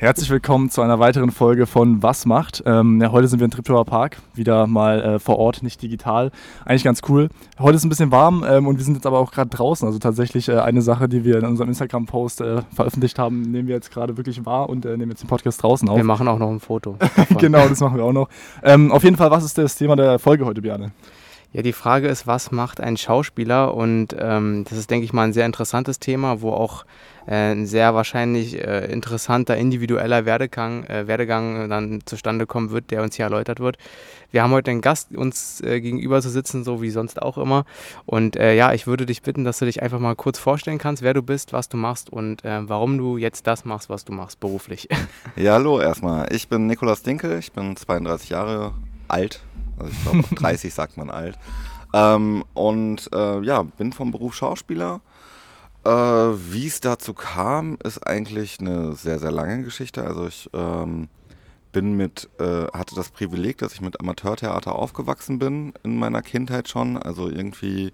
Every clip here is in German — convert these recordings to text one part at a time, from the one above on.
Herzlich willkommen zu einer weiteren Folge von Was macht. Ähm, ja, heute sind wir in Triptower Park, wieder mal äh, vor Ort, nicht digital. Eigentlich ganz cool. Heute ist ein bisschen warm ähm, und wir sind jetzt aber auch gerade draußen. Also tatsächlich äh, eine Sache, die wir in unserem Instagram-Post äh, veröffentlicht haben, nehmen wir jetzt gerade wirklich wahr und äh, nehmen jetzt den Podcast draußen auf. Wir machen auch noch ein Foto. genau, das machen wir auch noch. Ähm, auf jeden Fall, was ist das Thema der Folge heute, Björn? Ja, die Frage ist, was macht ein Schauspieler? Und ähm, das ist, denke ich mal, ein sehr interessantes Thema, wo auch äh, ein sehr wahrscheinlich äh, interessanter individueller Werdegang, äh, Werdegang dann zustande kommen wird, der uns hier erläutert wird. Wir haben heute einen Gast uns äh, gegenüber zu sitzen, so wie sonst auch immer. Und äh, ja, ich würde dich bitten, dass du dich einfach mal kurz vorstellen kannst, wer du bist, was du machst und warum du jetzt das machst, was du machst beruflich. Ja, hallo erstmal. Ich bin Nikolaus Dinkel, ich bin 32 Jahre alt also ich glaube, 30 sagt man alt. Ähm, und äh, ja, bin vom Beruf Schauspieler. Äh, Wie es dazu kam, ist eigentlich eine sehr, sehr lange Geschichte. Also ich ähm, bin mit, äh, hatte das Privileg, dass ich mit Amateurtheater aufgewachsen bin in meiner Kindheit schon. Also irgendwie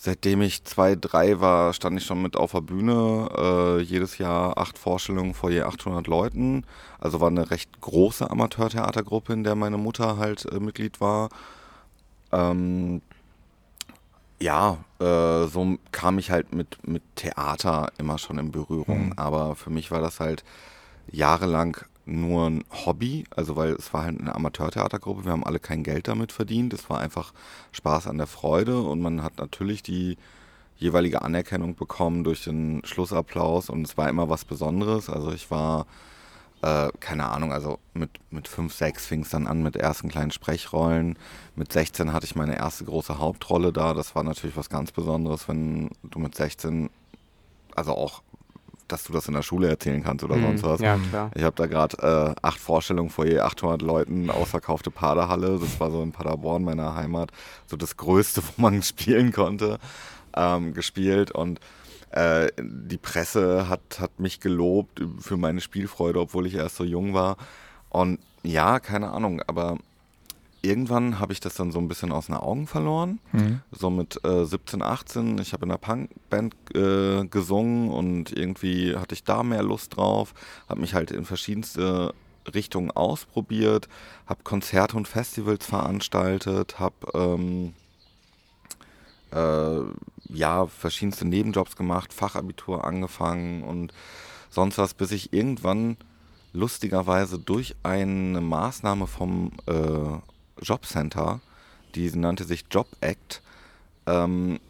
Seitdem ich zwei, drei war, stand ich schon mit auf der Bühne. Äh, jedes Jahr acht Vorstellungen vor je 800 Leuten. Also war eine recht große Amateurtheatergruppe, in der meine Mutter halt äh, Mitglied war. Ähm, ja, äh, so kam ich halt mit, mit Theater immer schon in Berührung. Mhm. Aber für mich war das halt jahrelang nur ein Hobby, also weil es war halt eine Amateurtheatergruppe, wir haben alle kein Geld damit verdient, es war einfach Spaß an der Freude und man hat natürlich die jeweilige Anerkennung bekommen durch den Schlussapplaus und es war immer was Besonderes, also ich war, äh, keine Ahnung, also mit, mit 5, 6 fing es dann an mit ersten kleinen Sprechrollen, mit 16 hatte ich meine erste große Hauptrolle da, das war natürlich was ganz Besonderes, wenn du mit 16 also auch dass du das in der Schule erzählen kannst oder mhm. sonst was. Ja, klar. Ich habe da gerade äh, acht Vorstellungen vor je 800 Leuten, ausverkaufte Paderhalle. Das war so in Paderborn, meiner Heimat, so das Größte, wo man spielen konnte, ähm, gespielt. Und äh, die Presse hat, hat mich gelobt für meine Spielfreude, obwohl ich erst so jung war. Und ja, keine Ahnung, aber irgendwann habe ich das dann so ein bisschen aus den Augen verloren. Mhm. So mit äh, 17, 18. Ich habe in einer Punkband äh, gesungen und irgendwie hatte ich da mehr Lust drauf. Habe mich halt in verschiedenste Richtungen ausprobiert. Habe Konzerte und Festivals veranstaltet. Habe ähm, äh, ja verschiedenste Nebenjobs gemacht. Fachabitur angefangen und sonst was, bis ich irgendwann lustigerweise durch eine Maßnahme vom äh, Jobcenter, die nannte sich Job Act. Ähm,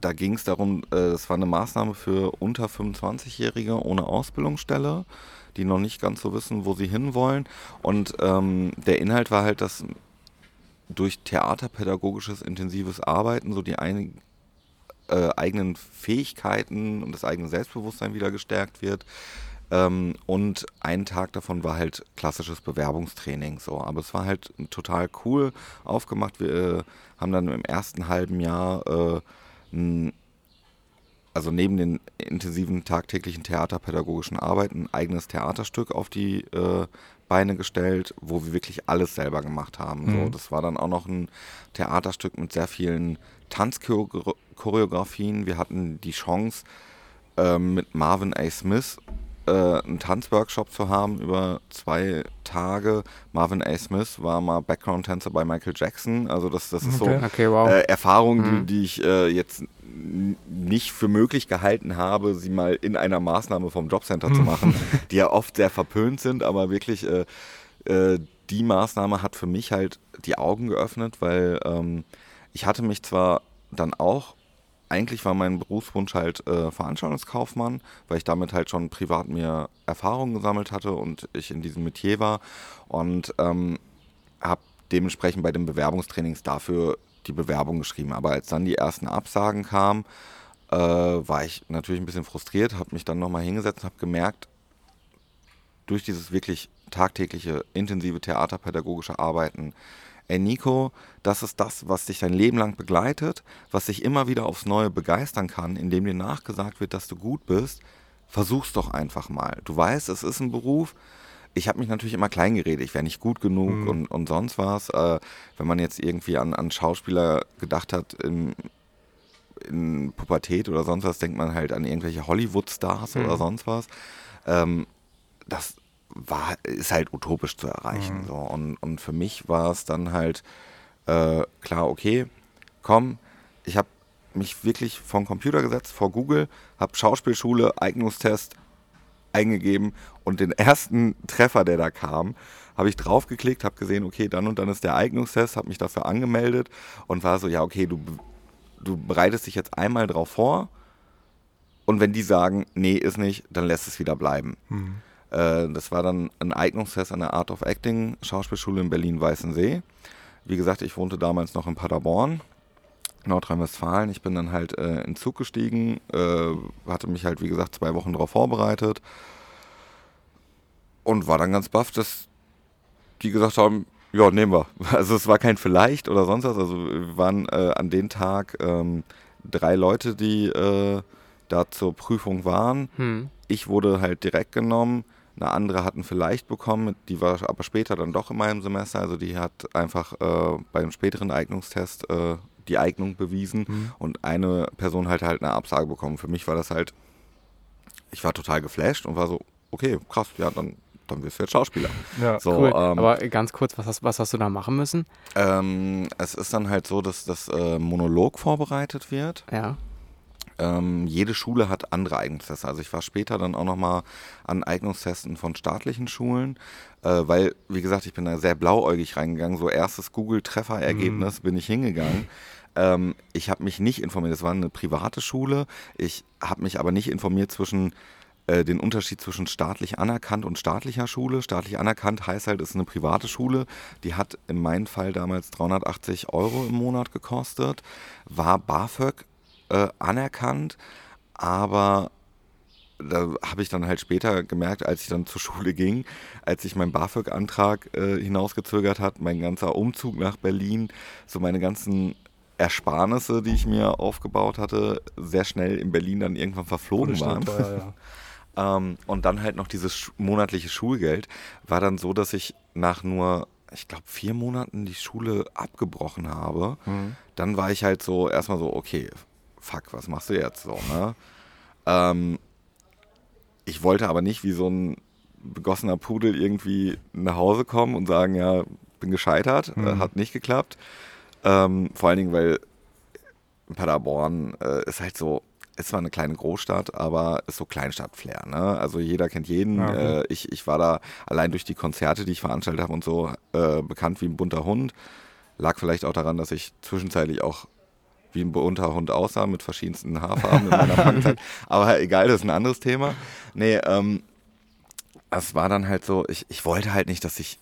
da ging es darum, äh, es war eine Maßnahme für unter 25-Jährige ohne Ausbildungsstelle, die noch nicht ganz so wissen, wo sie hinwollen. Und ähm, der Inhalt war halt, dass durch theaterpädagogisches intensives Arbeiten so die ein, äh, eigenen Fähigkeiten und das eigene Selbstbewusstsein wieder gestärkt wird. Ähm, und ein Tag davon war halt klassisches Bewerbungstraining. So. Aber es war halt total cool aufgemacht. Wir äh, haben dann im ersten halben Jahr äh, n, also neben den intensiven tagtäglichen theaterpädagogischen Arbeiten ein eigenes Theaterstück auf die äh, Beine gestellt, wo wir wirklich alles selber gemacht haben. Mhm. So, das war dann auch noch ein Theaterstück mit sehr vielen Tanzchoreografien. Wir hatten die Chance, ähm, mit Marvin A. Smith äh, einen Tanzworkshop zu haben über zwei Tage. Marvin A. Smith war mal Background-Tänzer bei Michael Jackson. Also das, das ist okay. so okay, wow. äh, Erfahrung, mhm. die, die, ich äh, jetzt nicht für möglich gehalten habe, sie mal in einer Maßnahme vom Jobcenter zu machen, die ja oft sehr verpönt sind, aber wirklich äh, äh, die Maßnahme hat für mich halt die Augen geöffnet, weil ähm, ich hatte mich zwar dann auch eigentlich war mein Berufswunsch halt äh, Veranstaltungskaufmann, weil ich damit halt schon privat mir Erfahrungen gesammelt hatte und ich in diesem Metier war und ähm, habe dementsprechend bei den Bewerbungstrainings dafür die Bewerbung geschrieben. Aber als dann die ersten Absagen kamen, äh, war ich natürlich ein bisschen frustriert, habe mich dann nochmal hingesetzt und habe gemerkt, durch dieses wirklich tagtägliche, intensive theaterpädagogische Arbeiten, ey Nico, das ist das, was dich dein Leben lang begleitet, was dich immer wieder aufs Neue begeistern kann, indem dir nachgesagt wird, dass du gut bist. Versuch's doch einfach mal. Du weißt, es ist ein Beruf. Ich habe mich natürlich immer klein geredet, ich wäre nicht gut genug mhm. und, und sonst was. Äh, wenn man jetzt irgendwie an, an Schauspieler gedacht hat, in, in Pubertät oder sonst was, denkt man halt an irgendwelche Hollywood-Stars mhm. oder sonst was. Ähm, das war, ist halt utopisch zu erreichen. Mhm. So. Und, und für mich war es dann halt äh, klar, okay, komm, ich habe mich wirklich vom Computer gesetzt, vor Google, habe Schauspielschule, Eignungstest eingegeben und den ersten Treffer, der da kam, habe ich draufgeklickt, habe gesehen, okay, dann und dann ist der Eignungstest, habe mich dafür angemeldet und war so, ja, okay, du, du bereitest dich jetzt einmal drauf vor und wenn die sagen, nee, ist nicht, dann lässt es wieder bleiben. Mhm. Äh, das war dann ein Eignungstest an der Art of Acting Schauspielschule in Berlin-Weißensee. Wie gesagt, ich wohnte damals noch in Paderborn Nordrhein-Westfalen. Ich bin dann halt äh, in Zug gestiegen, äh, hatte mich halt, wie gesagt, zwei Wochen darauf vorbereitet und war dann ganz baff, dass die gesagt haben, ja, nehmen wir. Also es war kein Vielleicht oder sonst was. Also wir waren äh, an dem Tag ähm, drei Leute, die äh, da zur Prüfung waren. Hm. Ich wurde halt direkt genommen. Eine andere hatten vielleicht bekommen, die war aber später dann doch in meinem Semester. Also die hat einfach äh, beim späteren Eignungstest äh, die Eignung bewiesen mhm. und eine Person halt halt eine Absage bekommen. Für mich war das halt, ich war total geflasht und war so, okay, krass, ja, dann, dann wirst du jetzt Schauspieler. Ja, so, cool. Ähm, Aber ganz kurz, was hast, was hast du da machen müssen? Ähm, es ist dann halt so, dass das äh, Monolog vorbereitet wird. Ja. Ähm, jede Schule hat andere Eignungstests. Also ich war später dann auch nochmal an Eignungstesten von staatlichen Schulen, äh, weil, wie gesagt, ich bin da sehr blauäugig reingegangen. So erstes Google-Trefferergebnis mhm. bin ich hingegangen. Ähm, ich habe mich nicht informiert, es war eine private Schule. Ich habe mich aber nicht informiert zwischen äh, den Unterschied zwischen staatlich anerkannt und staatlicher Schule. Staatlich anerkannt heißt halt, es ist eine private Schule. Die hat in meinem Fall damals 380 Euro im Monat gekostet, war BAföG äh, anerkannt, aber da habe ich dann halt später gemerkt, als ich dann zur Schule ging, als ich meinen BAföG-Antrag äh, hinausgezögert hat, mein ganzer Umzug nach Berlin, so meine ganzen Ersparnisse, die ich mir aufgebaut hatte, sehr schnell in Berlin dann irgendwann verflogen waren. Teuer, ja. ähm, und dann halt noch dieses monatliche Schulgeld war dann so, dass ich nach nur, ich glaube, vier Monaten die Schule abgebrochen habe. Mhm. Dann war ich halt so erstmal so, okay, fuck, was machst du jetzt so, ne? Ähm, ich wollte aber nicht wie so ein begossener Pudel irgendwie nach Hause kommen und sagen, ja, bin gescheitert, mhm. äh, hat nicht geklappt. Ähm, vor allen Dingen, weil Paderborn äh, ist halt so, ist zwar eine kleine Großstadt, aber ist so Kleinstadt-Flair. Ne? Also jeder kennt jeden. Okay. Äh, ich, ich war da allein durch die Konzerte, die ich veranstaltet habe und so, äh, bekannt wie ein bunter Hund. Lag vielleicht auch daran, dass ich zwischenzeitlich auch wie ein bunter Hund aussah mit verschiedensten Haarfarben in meiner Fangzeit. Aber egal, das ist ein anderes Thema. Nee, ähm, es war dann halt so, ich, ich wollte halt nicht, dass ich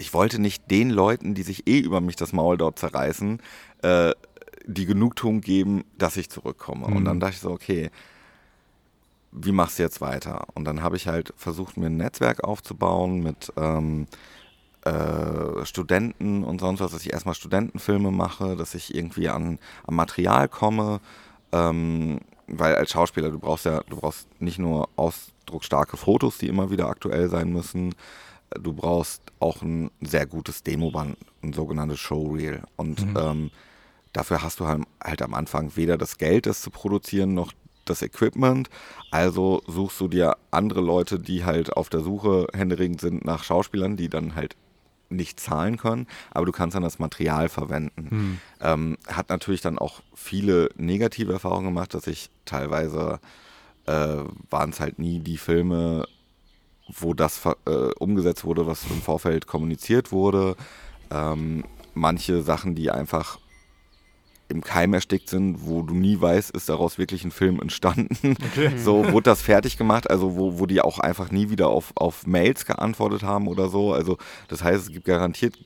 ich wollte nicht den Leuten, die sich eh über mich das Maul dort zerreißen, äh, die Genugtuung geben, dass ich zurückkomme. Mhm. Und dann dachte ich so, okay, wie machst du jetzt weiter? Und dann habe ich halt versucht, mir ein Netzwerk aufzubauen mit ähm, äh, Studenten und sonst was, dass ich erstmal Studentenfilme mache, dass ich irgendwie an, an Material komme. Ähm, weil als Schauspieler, du brauchst ja, du brauchst nicht nur ausdrucksstarke Fotos, die immer wieder aktuell sein müssen, du brauchst auch ein sehr gutes Demoband, ein sogenanntes Showreel. Und mhm. ähm, dafür hast du halt, halt am Anfang weder das Geld, das zu produzieren, noch das Equipment. Also suchst du dir andere Leute, die halt auf der Suche händeringend sind nach Schauspielern, die dann halt nicht zahlen können, aber du kannst dann das Material verwenden. Mhm. Ähm, hat natürlich dann auch viele negative Erfahrungen gemacht, dass ich teilweise äh, waren es halt nie die Filme, wo das äh, umgesetzt wurde, was im Vorfeld kommuniziert wurde. Ähm, manche Sachen, die einfach im Keim erstickt sind, wo du nie weißt, ist daraus wirklich ein Film entstanden. Okay. So wurde das fertig gemacht, also wo, wo die auch einfach nie wieder auf, auf Mails geantwortet haben oder so. Also das heißt, es gibt garantiert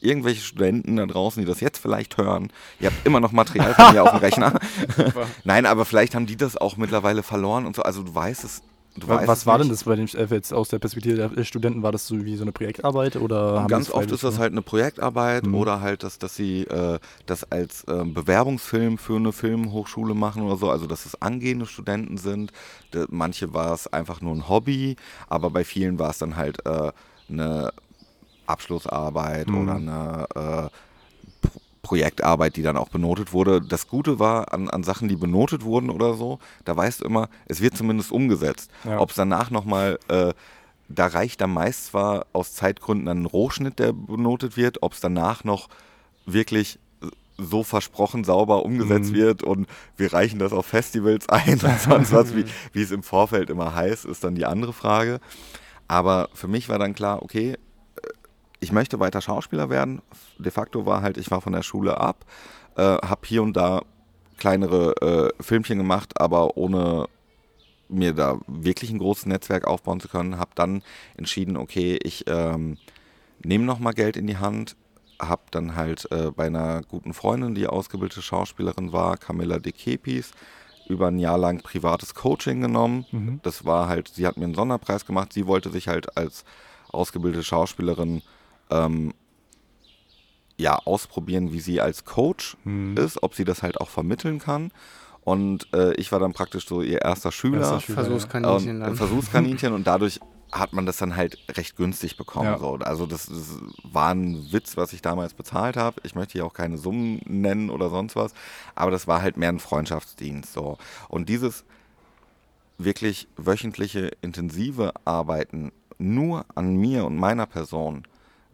irgendwelche Studenten da draußen, die das jetzt vielleicht hören. Ihr habt immer noch Material von mir auf dem Rechner. Nein, aber vielleicht haben die das auch mittlerweile verloren und so. Also du weißt es was war denn das bei den, äh, jetzt aus der Perspektive der Studenten? War das so wie so eine Projektarbeit oder Ganz oft ist das halt eine Projektarbeit mhm. oder halt, dass, dass sie äh, das als äh, Bewerbungsfilm für eine Filmhochschule machen oder so, also dass es angehende Studenten sind. De, manche war es einfach nur ein Hobby, aber bei vielen war es dann halt äh, eine Abschlussarbeit mhm. oder eine äh, Projektarbeit, die dann auch benotet wurde. Das Gute war an, an Sachen, die benotet wurden oder so, da weißt du immer, es wird zumindest umgesetzt. Ja. Ob es danach nochmal äh, da reicht dann meist zwar aus Zeitgründen ein Rohschnitt, der benotet wird, ob es danach noch wirklich so versprochen sauber umgesetzt mhm. wird und wir reichen das auf Festivals ein und sonst was, wie, wie es im Vorfeld immer heißt, ist dann die andere Frage. Aber für mich war dann klar, okay, ich möchte weiter Schauspieler werden. De facto war halt, ich war von der Schule ab, äh, habe hier und da kleinere äh, Filmchen gemacht, aber ohne mir da wirklich ein großes Netzwerk aufbauen zu können, habe dann entschieden, okay, ich ähm, nehme nochmal Geld in die Hand, habe dann halt äh, bei einer guten Freundin, die ausgebildete Schauspielerin war, Camilla De Kepis, über ein Jahr lang privates Coaching genommen. Mhm. Das war halt, sie hat mir einen Sonderpreis gemacht. Sie wollte sich halt als ausgebildete Schauspielerin ähm, ja ausprobieren, wie sie als Coach mhm. ist, ob sie das halt auch vermitteln kann. Und äh, ich war dann praktisch so ihr erster Schüler. Erster Schüler Versuchskaninchen. Ja. Versuchskaninchen und dadurch hat man das dann halt recht günstig bekommen. Ja. So. Also das, das, war ein Witz, was ich damals bezahlt habe. Ich möchte hier auch keine Summen nennen oder sonst was, aber das war halt mehr ein Freundschaftsdienst. So. Und dieses wirklich wöchentliche, intensive Arbeiten nur an mir und meiner Person,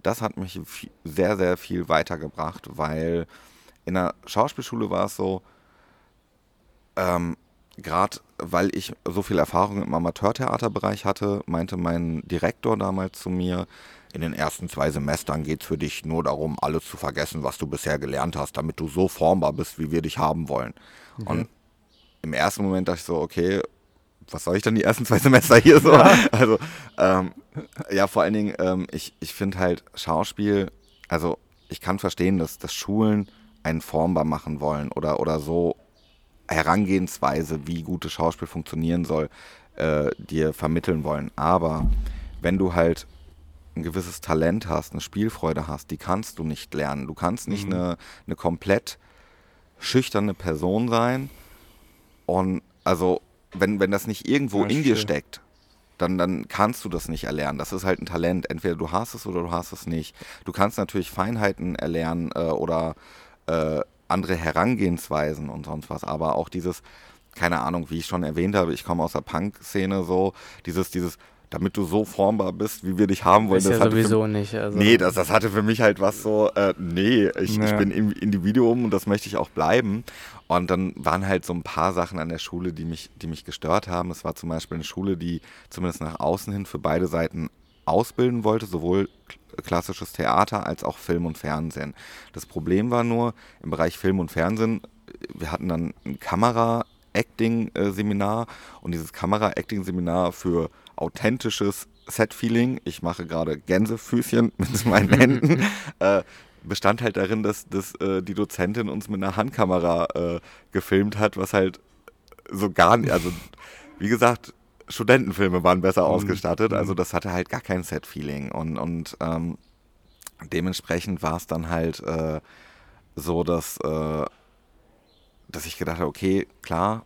das hat mich sehr, sehr viel weitergebracht, weil in der Schauspielschule war es so, ähm, gerade weil ich so viel Erfahrung im Amateurtheaterbereich hatte, meinte mein Direktor damals zu mir, in den ersten zwei Semestern geht es für dich nur darum, alles zu vergessen, was du bisher gelernt hast, damit du so formbar bist, wie wir dich haben wollen. Mhm. Und im ersten Moment dachte ich so, okay, was soll ich dann die ersten zwei Semester hier so? Ja. Also, ähm, ja, vor allen Dingen, ähm, ich, ich finde halt Schauspiel, also ich kann verstehen, dass, dass Schulen einen formbar machen wollen oder, oder so Herangehensweise, wie gutes Schauspiel funktionieren soll, äh, dir vermitteln wollen. Aber wenn du halt ein gewisses Talent hast, eine Spielfreude hast, die kannst du nicht lernen. Du kannst nicht mhm. eine, eine komplett schüchterne Person sein. Und also, wenn, wenn das nicht irgendwo ja, in dir steckt, dann, dann kannst du das nicht erlernen. Das ist halt ein Talent. Entweder du hast es oder du hast es nicht. Du kannst natürlich Feinheiten erlernen äh, oder äh, andere Herangehensweisen und sonst was, aber auch dieses, keine Ahnung, wie ich schon erwähnt habe, ich komme aus der Punk-Szene so, dieses, dieses, damit du so formbar bist, wie wir dich haben wollen. Ist das ja sowieso für, nicht. Also. Nee, das, das hatte für mich halt was so, äh, nee, ich, ja. ich bin im Individuum und das möchte ich auch bleiben. Und dann waren halt so ein paar Sachen an der Schule, die mich, die mich gestört haben. Es war zum Beispiel eine Schule, die zumindest nach außen hin für beide Seiten ausbilden wollte, sowohl klassisches Theater als auch Film und Fernsehen. Das Problem war nur, im Bereich Film und Fernsehen, wir hatten dann ein Kamera-Acting-Seminar und dieses Kamera-Acting-Seminar für authentisches Set-Feeling, ich mache gerade Gänsefüßchen mit meinen Händen, äh, bestand halt darin, dass, dass äh, die Dozentin uns mit einer Handkamera äh, gefilmt hat, was halt so gar nicht, also wie gesagt, Studentenfilme waren besser mhm. ausgestattet. Also mhm. das hatte halt gar kein Set-Feeling. Und, und ähm, dementsprechend war es dann halt äh, so, dass, äh, dass ich gedacht habe, okay, klar,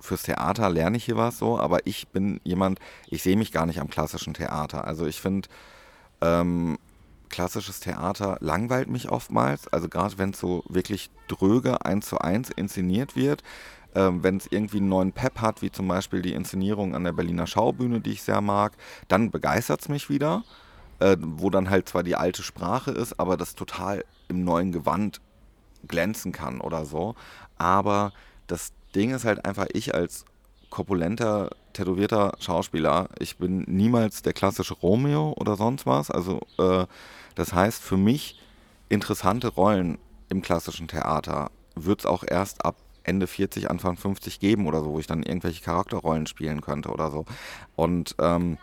fürs Theater lerne ich hier was so, aber ich bin jemand, ich sehe mich gar nicht am klassischen Theater. Also ich finde, ähm, klassisches Theater langweilt mich oftmals. Also gerade wenn es so wirklich dröge eins zu eins inszeniert wird, ähm, wenn es irgendwie einen neuen Pep hat, wie zum Beispiel die Inszenierung an der Berliner Schaubühne, die ich sehr mag, dann begeistert es mich wieder. Äh, wo dann halt zwar die alte Sprache ist, aber das total im neuen Gewand glänzen kann oder so. Aber das Ding ist halt einfach, ich als korpulenter, tätowierter Schauspieler, ich bin niemals der klassische Romeo oder sonst was. Also äh, das heißt, für mich interessante Rollen im klassischen Theater wird es auch erst ab Ende 40, Anfang 50 geben oder so, wo ich dann irgendwelche Charakterrollen spielen könnte oder so. Und ähm,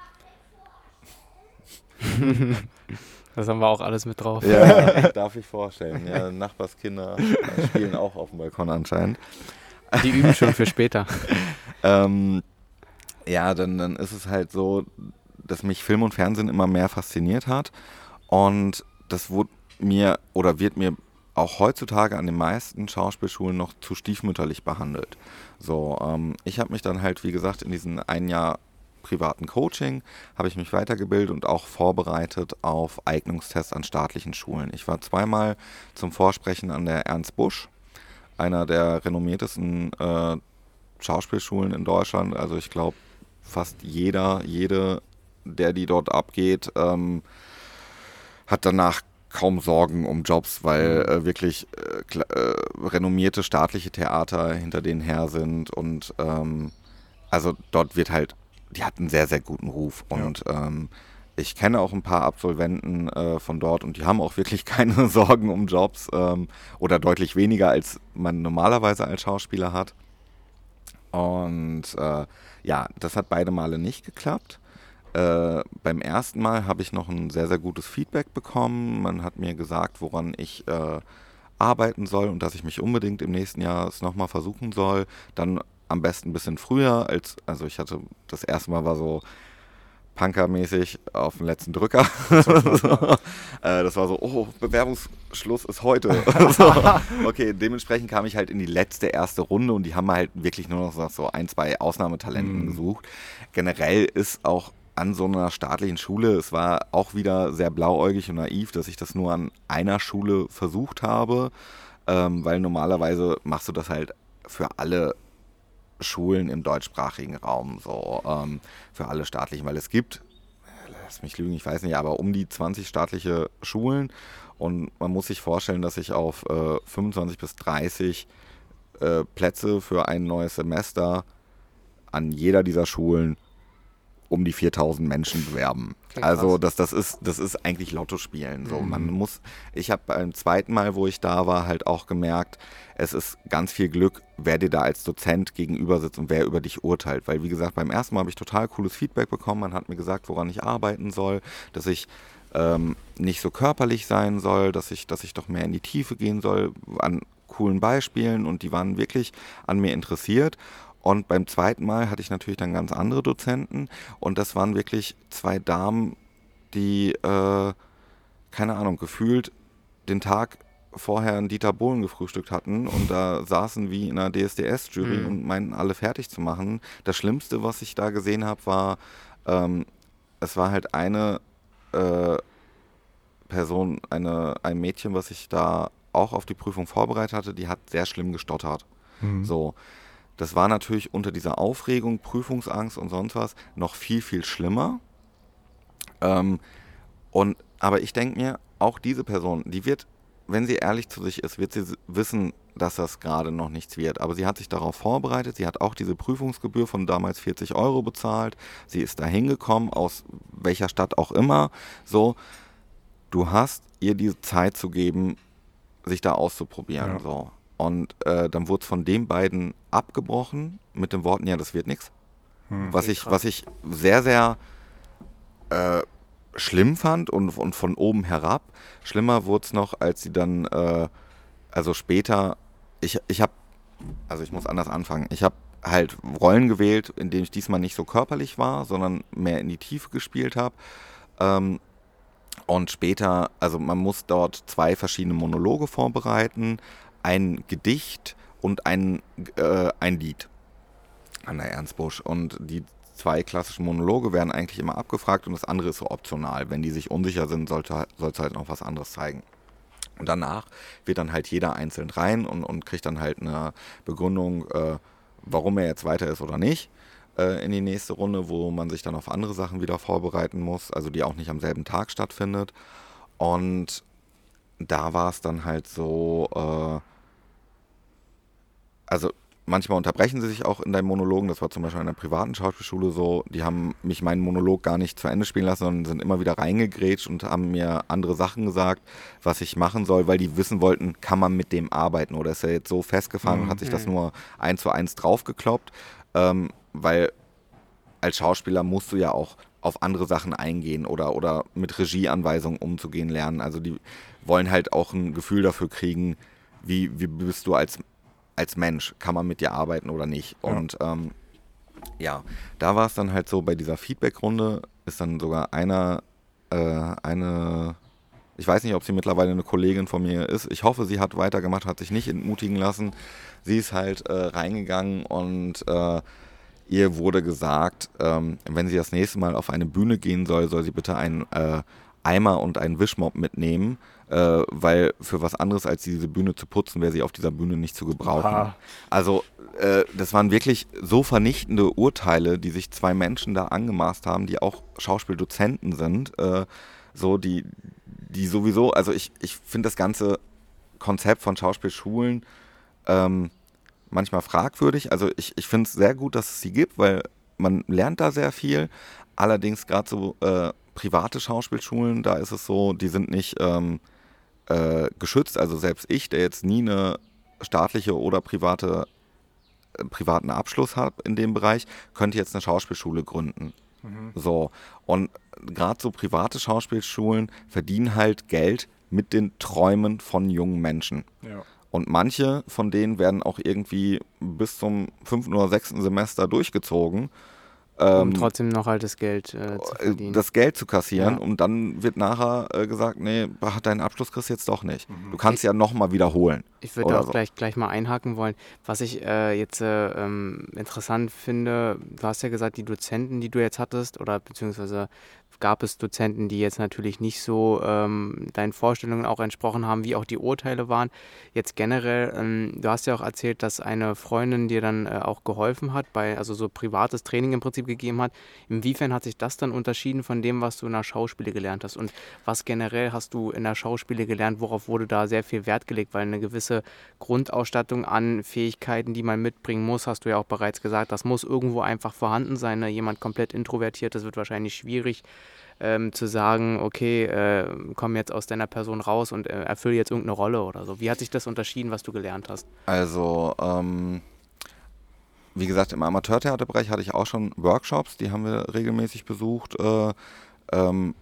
das haben wir auch alles mit drauf. Ja, darf ich vorstellen. Ja, Nachbarskinder spielen auch auf dem Balkon anscheinend. Die üben schon für später. ähm, ja, dann, dann ist es halt so, dass mich Film und Fernsehen immer mehr fasziniert hat. Und das wurde mir oder wird mir auch heutzutage an den meisten Schauspielschulen noch zu stiefmütterlich behandelt. So, ähm, ich habe mich dann halt, wie gesagt, in diesem ein Jahr privaten Coaching habe ich mich weitergebildet und auch vorbereitet auf Eignungstests an staatlichen Schulen. Ich war zweimal zum Vorsprechen an der Ernst Busch, einer der renommiertesten äh, Schauspielschulen in Deutschland. Also ich glaube, fast jeder, jede der die dort abgeht, ähm, hat danach kaum Sorgen um Jobs, weil äh, wirklich äh, äh, renommierte staatliche Theater hinter denen her sind und ähm, also dort wird halt, die hat einen sehr, sehr guten Ruf und ja. ähm, ich kenne auch ein paar Absolventen äh, von dort und die haben auch wirklich keine Sorgen um Jobs ähm, oder deutlich weniger, als man normalerweise als Schauspieler hat. Und äh, ja, das hat beide Male nicht geklappt. Äh, beim ersten Mal habe ich noch ein sehr, sehr gutes Feedback bekommen. Man hat mir gesagt, woran ich äh, arbeiten soll und dass ich mich unbedingt im nächsten Jahr es nochmal versuchen soll. Dann am besten ein bisschen früher, als, also ich hatte, das erste Mal war so Punker-mäßig auf den letzten Drücker. äh, das war so, oh, Bewerbungsschluss ist heute. so. Okay, dementsprechend kam ich halt in die letzte erste Runde und die haben halt wirklich nur noch so ein, zwei Ausnahmetalenten mm. gesucht. Generell ist auch an so einer staatlichen Schule, es war auch wieder sehr blauäugig und naiv, dass ich das nur an einer Schule versucht habe, ähm, weil normalerweise machst du das halt für alle Schulen im deutschsprachigen Raum, so ähm, für alle staatlichen, weil es gibt, lass mich lügen, ich weiß nicht, aber um die 20 staatliche Schulen. Und man muss sich vorstellen, dass ich auf äh, 25 bis 30 äh, Plätze für ein neues Semester an jeder dieser Schulen um die 4000 Menschen bewerben. Okay, also das, das, ist, das ist eigentlich Lotto spielen. So. Mhm. Man muss, ich habe beim zweiten Mal, wo ich da war, halt auch gemerkt, es ist ganz viel Glück, wer dir da als Dozent gegenüber sitzt und wer über dich urteilt. Weil wie gesagt, beim ersten Mal habe ich total cooles Feedback bekommen. Man hat mir gesagt, woran ich arbeiten soll, dass ich ähm, nicht so körperlich sein soll, dass ich, dass ich doch mehr in die Tiefe gehen soll an coolen Beispielen und die waren wirklich an mir interessiert. Und beim zweiten Mal hatte ich natürlich dann ganz andere Dozenten und das waren wirklich zwei Damen, die, äh, keine Ahnung, gefühlt den Tag vorher einen Dieter Bohlen gefrühstückt hatten und da saßen wie in einer DSDS-Jury mhm. und meinten, alle fertig zu machen. Das Schlimmste, was ich da gesehen habe, war, ähm, es war halt eine äh, Person, eine, ein Mädchen, was ich da auch auf die Prüfung vorbereitet hatte, die hat sehr schlimm gestottert. Mhm. So. Das war natürlich unter dieser Aufregung, Prüfungsangst und sonst was noch viel, viel schlimmer. Ähm, und, aber ich denke mir, auch diese Person, die wird, wenn sie ehrlich zu sich ist, wird sie wissen, dass das gerade noch nichts wird. Aber sie hat sich darauf vorbereitet, sie hat auch diese Prüfungsgebühr von damals 40 Euro bezahlt, sie ist da hingekommen, aus welcher Stadt auch immer. So, du hast ihr diese Zeit zu geben, sich da auszuprobieren. Ja. So. Und äh, dann wurde es von den beiden abgebrochen mit den Worten, ja, das wird nichts. Hm. Was, ich, was ich sehr, sehr äh, schlimm fand und, und von oben herab. Schlimmer wurde es noch, als sie dann, äh, also später, ich, ich habe, also ich muss anders anfangen, ich habe halt Rollen gewählt, in denen ich diesmal nicht so körperlich war, sondern mehr in die Tiefe gespielt habe. Ähm, und später, also man muss dort zwei verschiedene Monologe vorbereiten ein Gedicht und ein, äh, ein Lied an der Ernstbusch. Und die zwei klassischen Monologe werden eigentlich immer abgefragt und das andere ist so optional. Wenn die sich unsicher sind, sollte es halt noch was anderes zeigen. Und danach wird dann halt jeder einzeln rein und, und kriegt dann halt eine Begründung, äh, warum er jetzt weiter ist oder nicht, äh, in die nächste Runde, wo man sich dann auf andere Sachen wieder vorbereiten muss, also die auch nicht am selben Tag stattfindet. Und da war es dann halt so, äh, also manchmal unterbrechen sie sich auch in deinen Monologen. Das war zum Beispiel in einer privaten Schauspielschule so. Die haben mich meinen Monolog gar nicht zu Ende spielen lassen, sondern sind immer wieder reingegrätscht und haben mir andere Sachen gesagt, was ich machen soll, weil die wissen wollten, kann man mit dem arbeiten oder ist er jetzt so festgefahren mhm. und hat sich das mhm. nur eins zu eins draufgekloppt. Ähm, weil als Schauspieler musst du ja auch auf andere Sachen eingehen oder, oder mit Regieanweisungen umzugehen lernen. Also die wollen halt auch ein Gefühl dafür kriegen, wie, wie bist du als als Mensch, kann man mit dir arbeiten oder nicht. Ja. Und ähm, ja, da war es dann halt so, bei dieser Feedback-Runde ist dann sogar einer, äh, eine, ich weiß nicht, ob sie mittlerweile eine Kollegin von mir ist. Ich hoffe, sie hat weitergemacht, hat sich nicht entmutigen lassen. Sie ist halt äh, reingegangen und äh, ihr wurde gesagt, ähm, wenn sie das nächste Mal auf eine Bühne gehen soll, soll sie bitte einen äh, Eimer und einen Wischmopp mitnehmen, äh, weil für was anderes als diese Bühne zu putzen, wäre sie auf dieser Bühne nicht zu gebrauchen. Aha. Also äh, das waren wirklich so vernichtende Urteile, die sich zwei Menschen da angemaßt haben, die auch Schauspieldozenten sind, äh, so die, die sowieso, also ich, ich finde das ganze Konzept von Schauspielschulen ähm, manchmal fragwürdig. Also ich, ich finde es sehr gut, dass es sie gibt, weil man lernt da sehr viel. Allerdings gerade so äh, private Schauspielschulen, da ist es so, die sind nicht ähm, äh, geschützt. Also selbst ich, der jetzt nie eine staatliche oder private äh, privaten Abschluss habe in dem Bereich, könnte jetzt eine Schauspielschule gründen. So. Und gerade so private Schauspielschulen verdienen halt Geld mit den Träumen von jungen Menschen. Ja. Und manche von denen werden auch irgendwie bis zum fünften oder sechsten Semester durchgezogen, um ähm, trotzdem noch halt das Geld äh, zu äh, verdienen. das Geld zu kassieren. Ja. Und dann wird nachher äh, gesagt, nee, deinen Abschluss kriegst du jetzt doch nicht. Du kannst ja nochmal wiederholen. Ich würde auch so. gleich, gleich mal einhaken wollen. Was ich äh, jetzt äh, ähm, interessant finde, du hast ja gesagt, die Dozenten, die du jetzt hattest, oder beziehungsweise gab es Dozenten, die jetzt natürlich nicht so ähm, deinen Vorstellungen auch entsprochen haben, wie auch die Urteile waren. Jetzt generell, ähm, du hast ja auch erzählt, dass eine Freundin dir dann äh, auch geholfen hat, bei, also so privates Training im Prinzip gegeben hat. Inwiefern hat sich das dann unterschieden von dem, was du in der Schauspiele gelernt hast? Und was generell hast du in der Schauspiele gelernt? Worauf wurde da sehr viel Wert gelegt? Weil eine gewisse Grundausstattung an Fähigkeiten, die man mitbringen muss, hast du ja auch bereits gesagt, das muss irgendwo einfach vorhanden sein. Ne? Jemand komplett introvertiert, das wird wahrscheinlich schwierig ähm, zu sagen, okay, äh, komm jetzt aus deiner Person raus und äh, erfülle jetzt irgendeine Rolle oder so. Wie hat sich das unterschieden, was du gelernt hast? Also, ähm, wie gesagt, im Amateurtheaterbereich hatte ich auch schon Workshops, die haben wir regelmäßig besucht. Äh, ähm,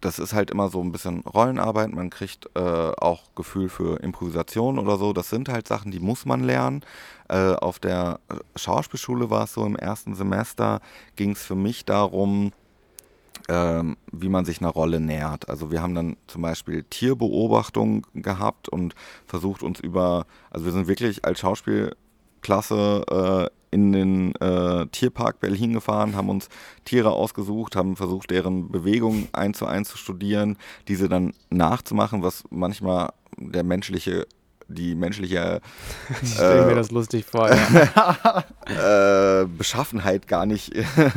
das ist halt immer so ein bisschen Rollenarbeit, man kriegt äh, auch Gefühl für Improvisation oder so. Das sind halt Sachen, die muss man lernen. Äh, auf der Schauspielschule war es so, im ersten Semester ging es für mich darum, ähm, wie man sich einer Rolle nähert. Also wir haben dann zum Beispiel Tierbeobachtung gehabt und versucht uns über, also wir sind wirklich als Schauspielklasse äh, in den äh, Tierpark Berlin gefahren, haben uns Tiere ausgesucht, haben versucht, deren Bewegungen eins zu eins zu studieren, diese dann nachzumachen, was manchmal der menschliche, die menschliche Ich stelle mir Äh, das lustig vor. Ja. äh, Beschaffenheit gar nicht,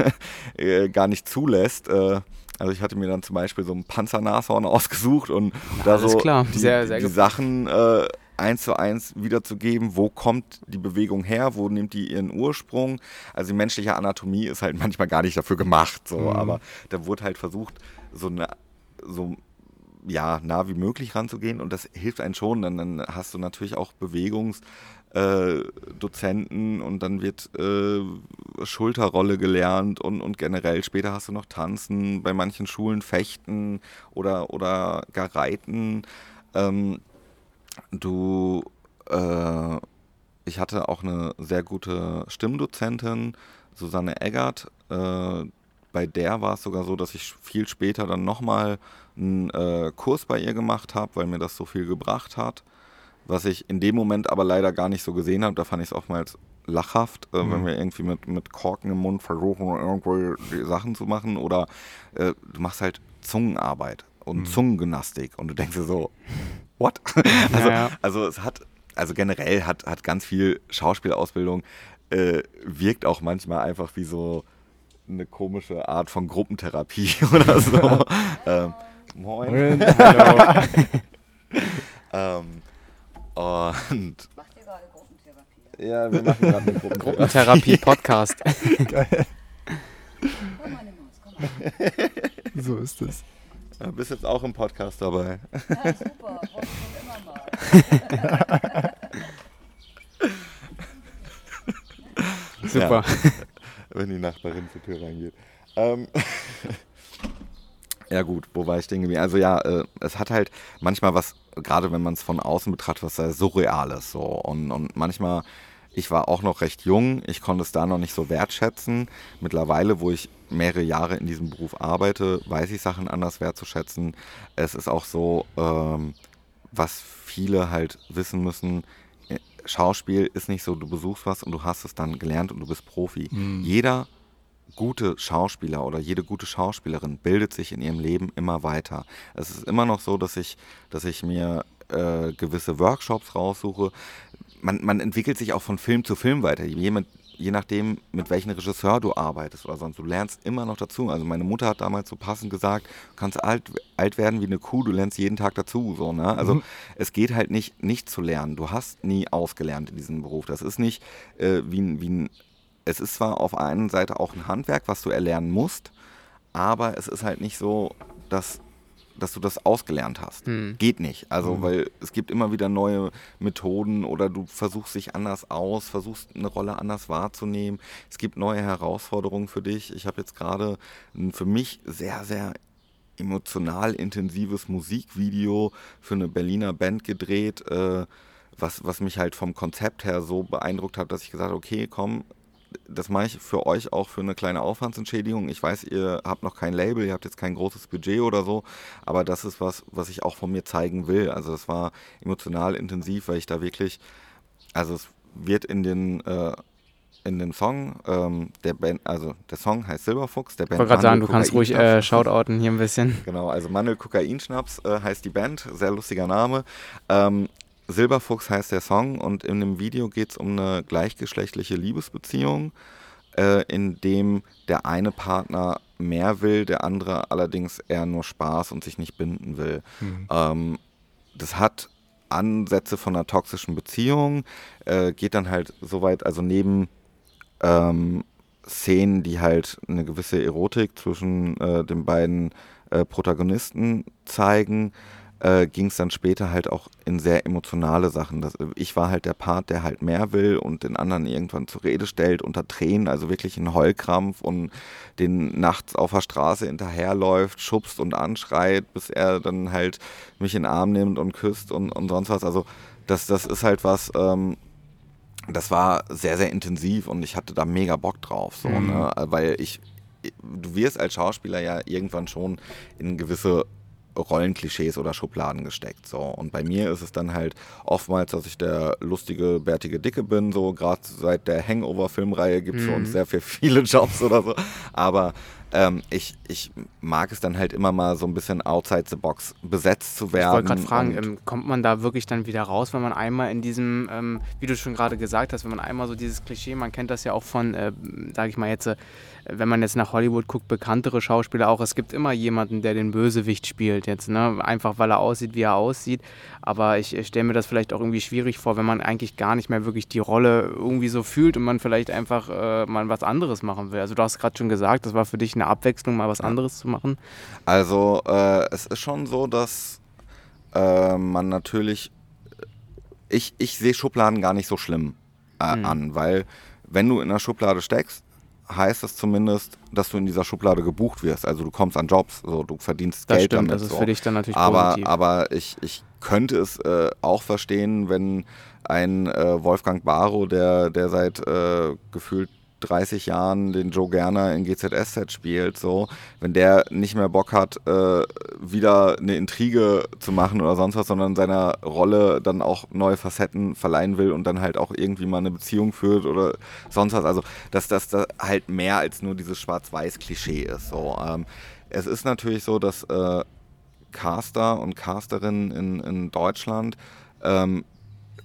äh, gar nicht zulässt. Äh, also ich hatte mir dann zum Beispiel so ein Panzernashorn ausgesucht und da alles so klar. die, Sehr, sehr die. Sachen äh, eins zu eins wiederzugeben, wo kommt die Bewegung her, wo nimmt die ihren Ursprung. Also die menschliche Anatomie ist halt manchmal gar nicht dafür gemacht, so, Mhm. aber da wurde halt versucht, so eine so ja, nah wie möglich ranzugehen und das hilft einem schon. Dann, dann hast du natürlich auch Bewegungs- äh, und dann wird äh, Schulterrolle gelernt und, und generell später hast du noch Tanzen, bei manchen Schulen Fechten oder, oder gar Reiten. Ähm, du, äh, ich hatte auch eine sehr gute Stimmdozentin, Susanne Eggert. Äh, bei der war es sogar so, dass ich viel später dann nochmal einen äh, Kurs bei ihr gemacht habe, weil mir das so viel gebracht hat. Was ich in dem Moment aber leider gar nicht so gesehen habe. Da fand ich es oftmals lachhaft, äh, wenn Mhm. wir irgendwie mit, mit Korken im Mund versuchen, irgendwo die Sachen zu machen. Oder äh, du machst halt Zungenarbeit und Mhm. Zungengymnastik und du denkst dir so, what? also, ja. also es hat, also generell hat, hat ganz viel Schauspielausbildung, äh, wirkt auch manchmal einfach wie so eine komische Art von Gruppentherapie oder so. ähm, moin. Hallo. Ähm, und Macht ihr gerade Gruppentherapie? ja, wir machen gerade eine Gruppentherapie. Therapie-Podcast. Geil. Komm meine Maus, komm mal. So ist es. Du bist jetzt auch im Podcast dabei. Ja, super, wollte ich schon immer mal. Super. wenn die Nachbarin zur Tür reingeht. Ähm, ja gut, wo war ich stehen geblieben? Also ja, äh, es hat halt manchmal was, gerade wenn man es von außen betrachtet, was sehr Surreales so. Und, und manchmal, ich war auch noch recht jung, ich konnte es da noch nicht so wertschätzen. Mittlerweile, wo ich mehrere Jahre in diesem Beruf arbeite, weiß ich Sachen anders wertzuschätzen. Es ist auch so, ähm, was viele halt wissen müssen, äh, Schauspiel ist nicht so, du besuchst was und du hast es dann gelernt und du bist Profi. Mhm. Jeder gute Schauspieler oder jede gute Schauspielerin bildet sich in ihrem Leben immer weiter. Es ist immer noch so, dass ich, dass ich mir äh, gewisse Workshops raussuche. Man, man entwickelt sich auch von Film zu Film weiter. Jemand, je nachdem, mit welchem Regisseur du arbeitest oder sonst, du lernst immer noch dazu. Also meine Mutter hat damals so passend gesagt, du kannst alt, alt werden wie eine Kuh, du lernst jeden Tag dazu. So, ne? Also mhm. es geht halt nicht, nicht zu lernen. Du hast nie ausgelernt in diesem Beruf. Das ist nicht äh, wie, wie ein es ist zwar auf der einen Seite auch ein Handwerk, was du erlernen musst, aber es ist halt nicht so, dass, dass du das ausgelernt hast. Hm. Geht nicht. Also, hm. weil es gibt immer wieder neue Methoden oder du versuchst dich anders aus, versuchst eine Rolle anders wahrzunehmen. Es gibt neue Herausforderungen für dich. Ich habe jetzt gerade ein für mich sehr, sehr emotional intensives Musikvideo für eine Berliner Band gedreht. Äh, was, was mich halt vom Konzept her so beeindruckt hat, dass ich gesagt habe, okay, komm, das mache ich für euch auch für eine kleine Aufwandsentschädigung. Ich weiß, ihr habt noch kein Label, ihr habt jetzt kein großes Budget oder so, aber das ist was, was ich auch von mir zeigen will. Also es war emotional intensiv, weil ich da wirklich, also es wird in den äh, in den Song, ähm, der Band, also der Song heißt Silberfuchs, der Band. Ich wollte gerade sagen, du kannst ruhig äh, shoutouten hier ein bisschen. Genau, also Mandel Kokainschnaps äh, heißt die Band, sehr lustiger Name. Ähm, Silberfuchs heißt der Song und in dem Video geht es um eine gleichgeschlechtliche Liebesbeziehung, äh, in dem der eine Partner mehr will, der andere allerdings eher nur Spaß und sich nicht binden will. Mhm. Ähm, das hat Ansätze von einer toxischen Beziehung, äh, geht dann halt so weit, also neben ähm, Szenen, die halt eine gewisse Erotik zwischen äh, den beiden äh, Protagonisten zeigen, äh, ging es dann später halt auch in sehr emotionale Sachen. Das, ich war halt der Part, der halt mehr will und den anderen irgendwann zur Rede stellt unter Tränen, also wirklich ein Heulkrampf und den nachts auf der Straße hinterherläuft, schubst und anschreit, bis er dann halt mich in den Arm nimmt und küsst und, und sonst was. Also das, das ist halt was, ähm, das war sehr, sehr intensiv und ich hatte da mega Bock drauf, so, mhm. ne? weil ich, du wirst als Schauspieler ja irgendwann schon in gewisse Rollenklischees oder Schubladen gesteckt. So. Und bei mir ist es dann halt oftmals, dass ich der lustige, bärtige Dicke bin. So, gerade seit der Hangover-Filmreihe gibt es mhm. für uns sehr, sehr viele Jobs oder so. Aber ähm, ich, ich mag es dann halt immer mal so ein bisschen outside the box besetzt zu werden. Ich wollte gerade fragen, ähm, kommt man da wirklich dann wieder raus, wenn man einmal in diesem, ähm, wie du schon gerade gesagt hast, wenn man einmal so dieses Klischee, man kennt das ja auch von, äh, sage ich mal jetzt, äh, wenn man jetzt nach Hollywood guckt, bekanntere Schauspieler auch, es gibt immer jemanden, der den Bösewicht spielt jetzt, ne? einfach weil er aussieht, wie er aussieht. Aber ich, ich stelle mir das vielleicht auch irgendwie schwierig vor, wenn man eigentlich gar nicht mehr wirklich die Rolle irgendwie so fühlt und man vielleicht einfach äh, mal was anderes machen will. Also du hast gerade schon gesagt, das war für dich eine Abwechslung, mal was anderes zu machen. Also äh, es ist schon so, dass äh, man natürlich, ich, ich sehe Schubladen gar nicht so schlimm äh, hm. an, weil wenn du in einer Schublade steckst, heißt das zumindest, dass du in dieser Schublade gebucht wirst. Also du kommst an Jobs, so du verdienst das Geld stimmt, damit. Das ist so. für dich dann natürlich aber, positiv. Aber ich, ich könnte es äh, auch verstehen, wenn ein äh, Wolfgang Barrow, der, der seit äh, gefühlt 30 Jahren den Joe Gerner in GZSZ spielt, so, wenn der nicht mehr Bock hat, äh, wieder eine Intrige zu machen oder sonst was, sondern seiner Rolle dann auch neue Facetten verleihen will und dann halt auch irgendwie mal eine Beziehung führt oder sonst was. Also, dass das da halt mehr als nur dieses Schwarz-Weiß-Klischee ist. So. Ähm, es ist natürlich so, dass äh, Caster und Casterinnen in, in Deutschland ähm,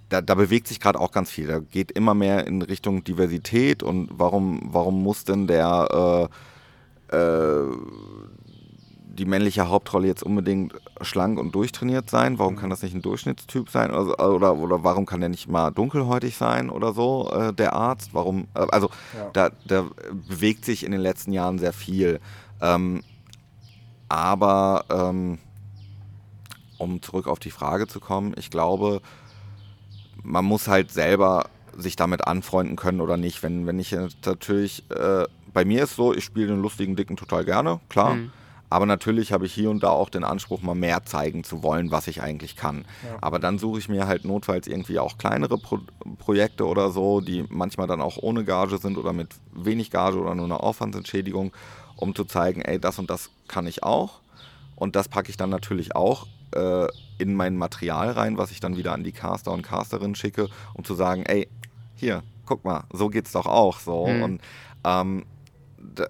da, da, bewegt sich gerade auch ganz viel. Da geht immer mehr in Richtung Diversität und warum, warum muss denn der äh, äh, die männliche Hauptrolle jetzt unbedingt schlank und durchtrainiert sein? Warum kann das nicht ein Durchschnittstyp sein? Also, oder, oder warum kann der nicht mal dunkelhäutig sein oder so, äh, der Arzt? Warum? Äh, also ja. da, da, bewegt sich in den letzten Jahren sehr viel. Ähm, aber ähm, um zurück auf die Frage zu kommen, ich glaube, man muss halt selber sich damit anfreunden können oder nicht. Wenn, wenn ich natürlich, äh, bei mir ist so, ich spiele den lustigen Dicken total gerne, klar. Mhm. Aber natürlich habe ich hier und da auch den Anspruch, mal mehr zeigen zu wollen, was ich eigentlich kann. Ja. Aber dann suche ich mir halt notfalls irgendwie auch kleinere Pro Projekte oder so, die manchmal dann auch ohne Gage sind oder mit wenig Gage oder nur eine Aufwandsentschädigung, um zu zeigen, ey, das und das kann ich auch. Und das packe ich dann natürlich auch äh, in mein Material rein, was ich dann wieder an die Caster und Casterinnen schicke, um zu sagen, ey, hier, guck mal, so geht's doch auch so. Mhm. Und ähm, da,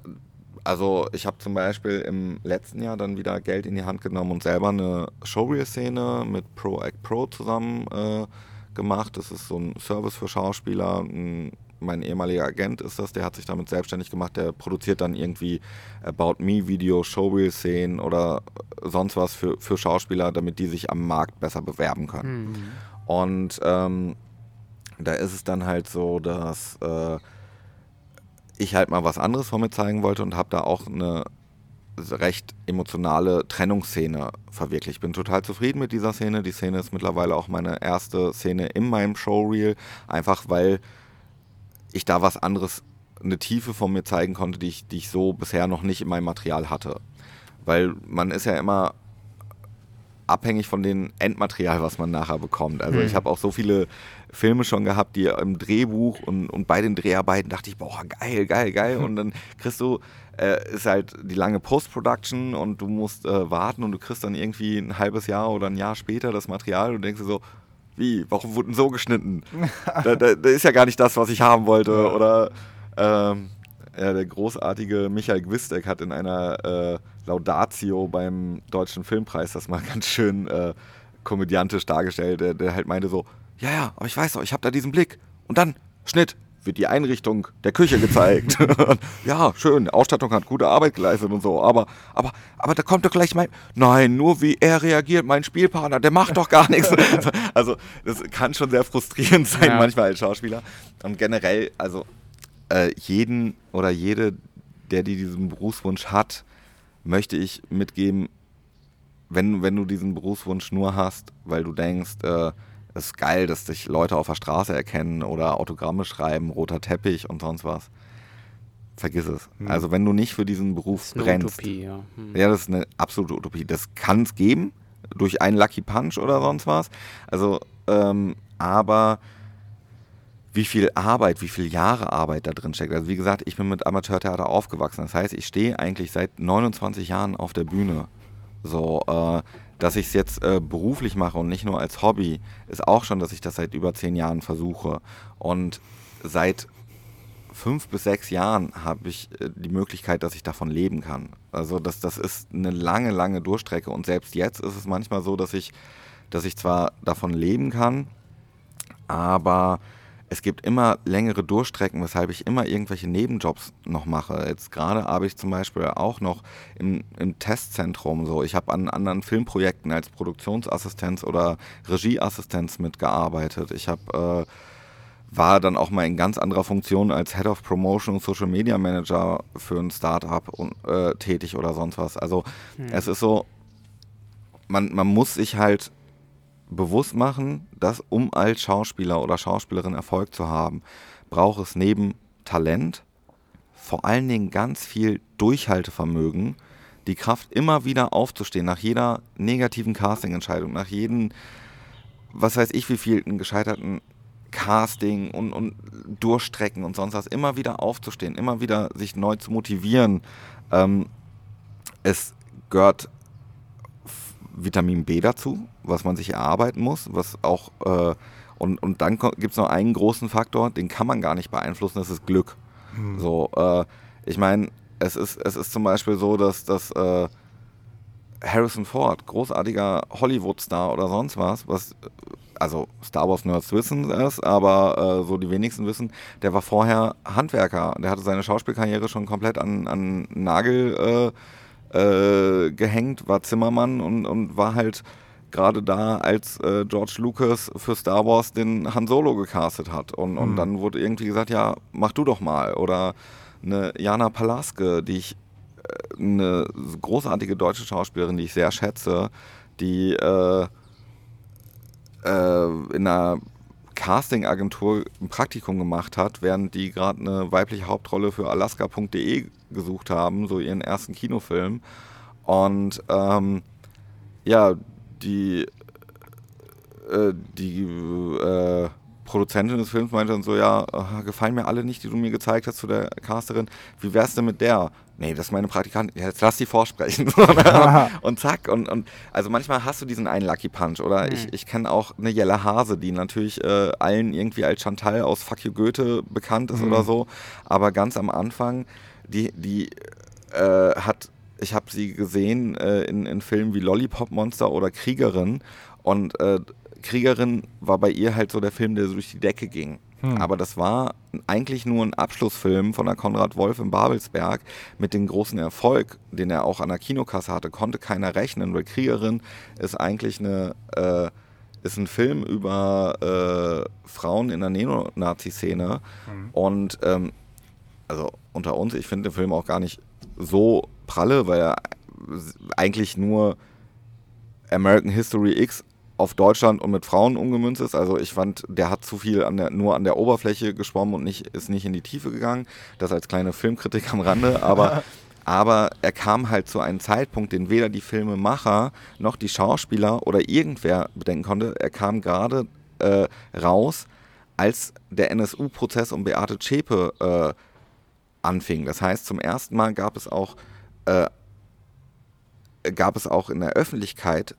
also ich habe zum Beispiel im letzten Jahr dann wieder Geld in die Hand genommen und selber eine Showreel-Szene mit Pro Act Pro zusammen äh, gemacht. Das ist so ein Service für Schauspieler. Ein, mein ehemaliger Agent ist das, der hat sich damit selbstständig gemacht. Der produziert dann irgendwie About Me Video, Showreel-Szenen oder sonst was für, für Schauspieler, damit die sich am Markt besser bewerben können. Mhm. Und ähm, da ist es dann halt so, dass äh, ich halt mal was anderes von mir zeigen wollte und habe da auch eine recht emotionale Trennungsszene verwirklicht. Ich bin total zufrieden mit dieser Szene. Die Szene ist mittlerweile auch meine erste Szene in meinem Showreel, einfach weil ich da was anderes, eine Tiefe von mir zeigen konnte, die ich, die ich so bisher noch nicht in meinem Material hatte. Weil man ist ja immer abhängig von dem Endmaterial, was man nachher bekommt. Also Hm. ich habe auch so viele Filme schon gehabt, die im Drehbuch und, und bei den Dreharbeiten dachte ich, boah, geil, geil, geil. Und dann kriegst du, äh, ist halt die lange Post-Production und du musst äh, warten und du kriegst dann irgendwie ein halbes Jahr oder ein Jahr später das Material und denkst dir so, wie, warum wurden so geschnitten? da, da, da ist ja gar nicht das, was ich haben wollte. Oder ähm, ja, der großartige Michael Gwistek hat in einer äh, Laudatio beim Deutschen Filmpreis das mal ganz schön äh, komödiantisch dargestellt. Der, der halt meinte so, ja, ja, aber ich weiß doch, ich habe da diesen Blick. Und dann, Schnitt, wird die Einrichtung der Küche gezeigt. ja, schön, Ausstattung hat gute Arbeit geleistet und so, aber, aber, aber da kommt doch gleich mein, nein, nur wie er reagiert, mein Spielpartner, der macht doch gar nichts. also, das kann schon sehr frustrierend sein, Ja. manchmal als Schauspieler. Und generell, also, äh, jeden oder jede, der die diesen Berufswunsch hat, möchte ich mitgeben, wenn, wenn du diesen Berufswunsch nur hast, weil du denkst, äh, es ist geil, dass dich Leute auf der Straße erkennen oder Autogramme schreiben, roter Teppich und sonst was, vergiss es. Hm. Also wenn du nicht für diesen Beruf Das ist eine brennst, Utopie, ja. Hm. ja, das ist eine absolute Utopie. Das kann es geben, durch einen Lucky Punch oder sonst was. Also, ähm, aber wie viel Arbeit, wie viele Jahre Arbeit da drin steckt. Also wie gesagt, ich bin mit Amateurtheater aufgewachsen. Das heißt, ich stehe eigentlich seit 29 Jahren auf der Bühne. So, äh, dass ich es jetzt äh, beruflich mache und nicht nur als Hobby, ist auch schon, dass ich das seit über zehn Jahren versuche. Und seit fünf bis sechs Jahren habe ich äh, die Möglichkeit, dass ich davon leben kann. Also das, das ist eine lange, lange Durchstrecke und selbst jetzt ist es manchmal so, dass ich, dass ich zwar davon leben kann, aber es gibt immer längere Durchstrecken, weshalb ich immer irgendwelche Nebenjobs noch mache. Jetzt gerade habe ich zum Beispiel auch noch im, im Testzentrum so. Ich habe an anderen Filmprojekten als Produktionsassistenz oder Regieassistenz mitgearbeitet. Ich habe äh, war dann auch mal in ganz anderer Funktion als Head of Promotion und Social Media Manager für ein Startup äh, tätig oder sonst was. Also es ist so, man, man muss sich halt bewusst machen, dass um als Schauspieler oder Schauspielerin Erfolg zu haben, braucht es neben Talent vor allen Dingen ganz viel Durchhaltevermögen, die Kraft immer wieder aufzustehen, nach jeder negativen Castingentscheidung, nach jedem, was weiß ich, wie viel gescheiterten Casting und, und Durchstrecken und sonst was, immer wieder aufzustehen, immer wieder sich neu zu motivieren. Ähm, es gehört Vitamin B dazu, was man sich erarbeiten muss, was auch äh, und, und dann gibt es noch einen großen Faktor, den kann man gar nicht beeinflussen, das ist Glück. So, äh, ich meine, es ist, es ist zum Beispiel so, dass, dass äh, Harrison Ford, großartiger Hollywood-Star oder sonst was, was, also Star Wars-Nerds wissen es, aber äh, so die wenigsten wissen, der war vorher Handwerker. Der hatte seine Schauspielkarriere schon komplett an, an Nagel äh, gehängt, war Zimmermann und, und war halt gerade da, als äh, George Lucas für Star Wars den Han Solo gecastet hat. Und, und Mhm. dann wurde irgendwie gesagt, ja, mach du doch mal. Oder eine Jana Palaske, die ich äh, eine großartige deutsche Schauspielerin, die ich sehr schätze, die äh, äh, in einer Casting-Agentur ein Praktikum gemacht hat, während die gerade eine weibliche Hauptrolle für Alaska.de gesucht haben, so ihren ersten Kinofilm. Und ähm, ja, die, äh, die äh, Produzentin des Films meinte dann so, ja, gefallen mir alle nicht, die du mir gezeigt hast zu der Casterin. Wie wär's denn mit der? Nee, das ist meine Praktikantin. Ja, jetzt lass die vorsprechen. und zack. Und, und also manchmal hast du diesen einen Lucky Punch. Oder Hm. ich, ich kenne auch eine Jelle Hase, die natürlich äh, allen irgendwie als Chantal aus Fuck You Goethe bekannt ist Mhm. oder so. Aber ganz am Anfang die, die äh, hat, ich habe sie gesehen äh, in, in Filmen wie Lollipop Monster oder Kriegerin und äh, Kriegerin war bei ihr halt so der Film, der so durch die Decke ging. Hm. Aber das war eigentlich nur ein Abschlussfilm von der Konrad Wolf in Babelsberg mit dem großen Erfolg, den er auch an der Kinokasse hatte, konnte keiner rechnen, weil Kriegerin ist eigentlich eine, äh, ist ein Film über äh, Frauen in der Neonazi-Szene. Hm. Und ähm, also unter uns, ich finde den Film auch gar nicht so pralle, weil er eigentlich nur American History X auf Deutschland und mit Frauen umgemünzt ist. Also ich fand, der hat zu viel an der, nur an der Oberfläche geschwommen und nicht, ist nicht in die Tiefe gegangen. Das als kleine Filmkritik am Rande, aber, aber er kam halt zu einem Zeitpunkt, den weder die Filmemacher noch die Schauspieler oder irgendwer bedenken konnte. Er kam gerade äh, raus, als der NSU-Prozess um Beate Zschäpe äh, anfing. Das heißt, zum ersten Mal gab es auch äh, gab es auch in der Öffentlichkeit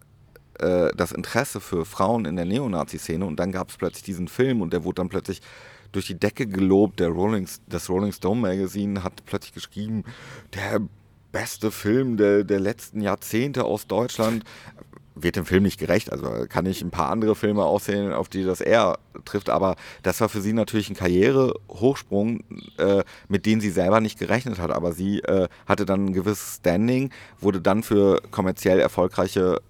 äh, das Interesse für Frauen in der Neonazi-Szene und dann gab es plötzlich diesen Film und der wurde dann plötzlich durch die Decke gelobt. Der Rolling, das Rolling Stone Magazine hat plötzlich geschrieben, der beste Film der, der letzten Jahrzehnte aus Deutschland. Wird dem Film nicht gerecht, also kann ich ein paar andere Filme aussehen, auf die das eher trifft, aber das war für sie natürlich ein Karrierehochsprung, äh, mit dem sie selber nicht gerechnet hat. Aber sie äh, hatte dann ein gewisses Standing, wurde dann für kommerziell erfolgreiche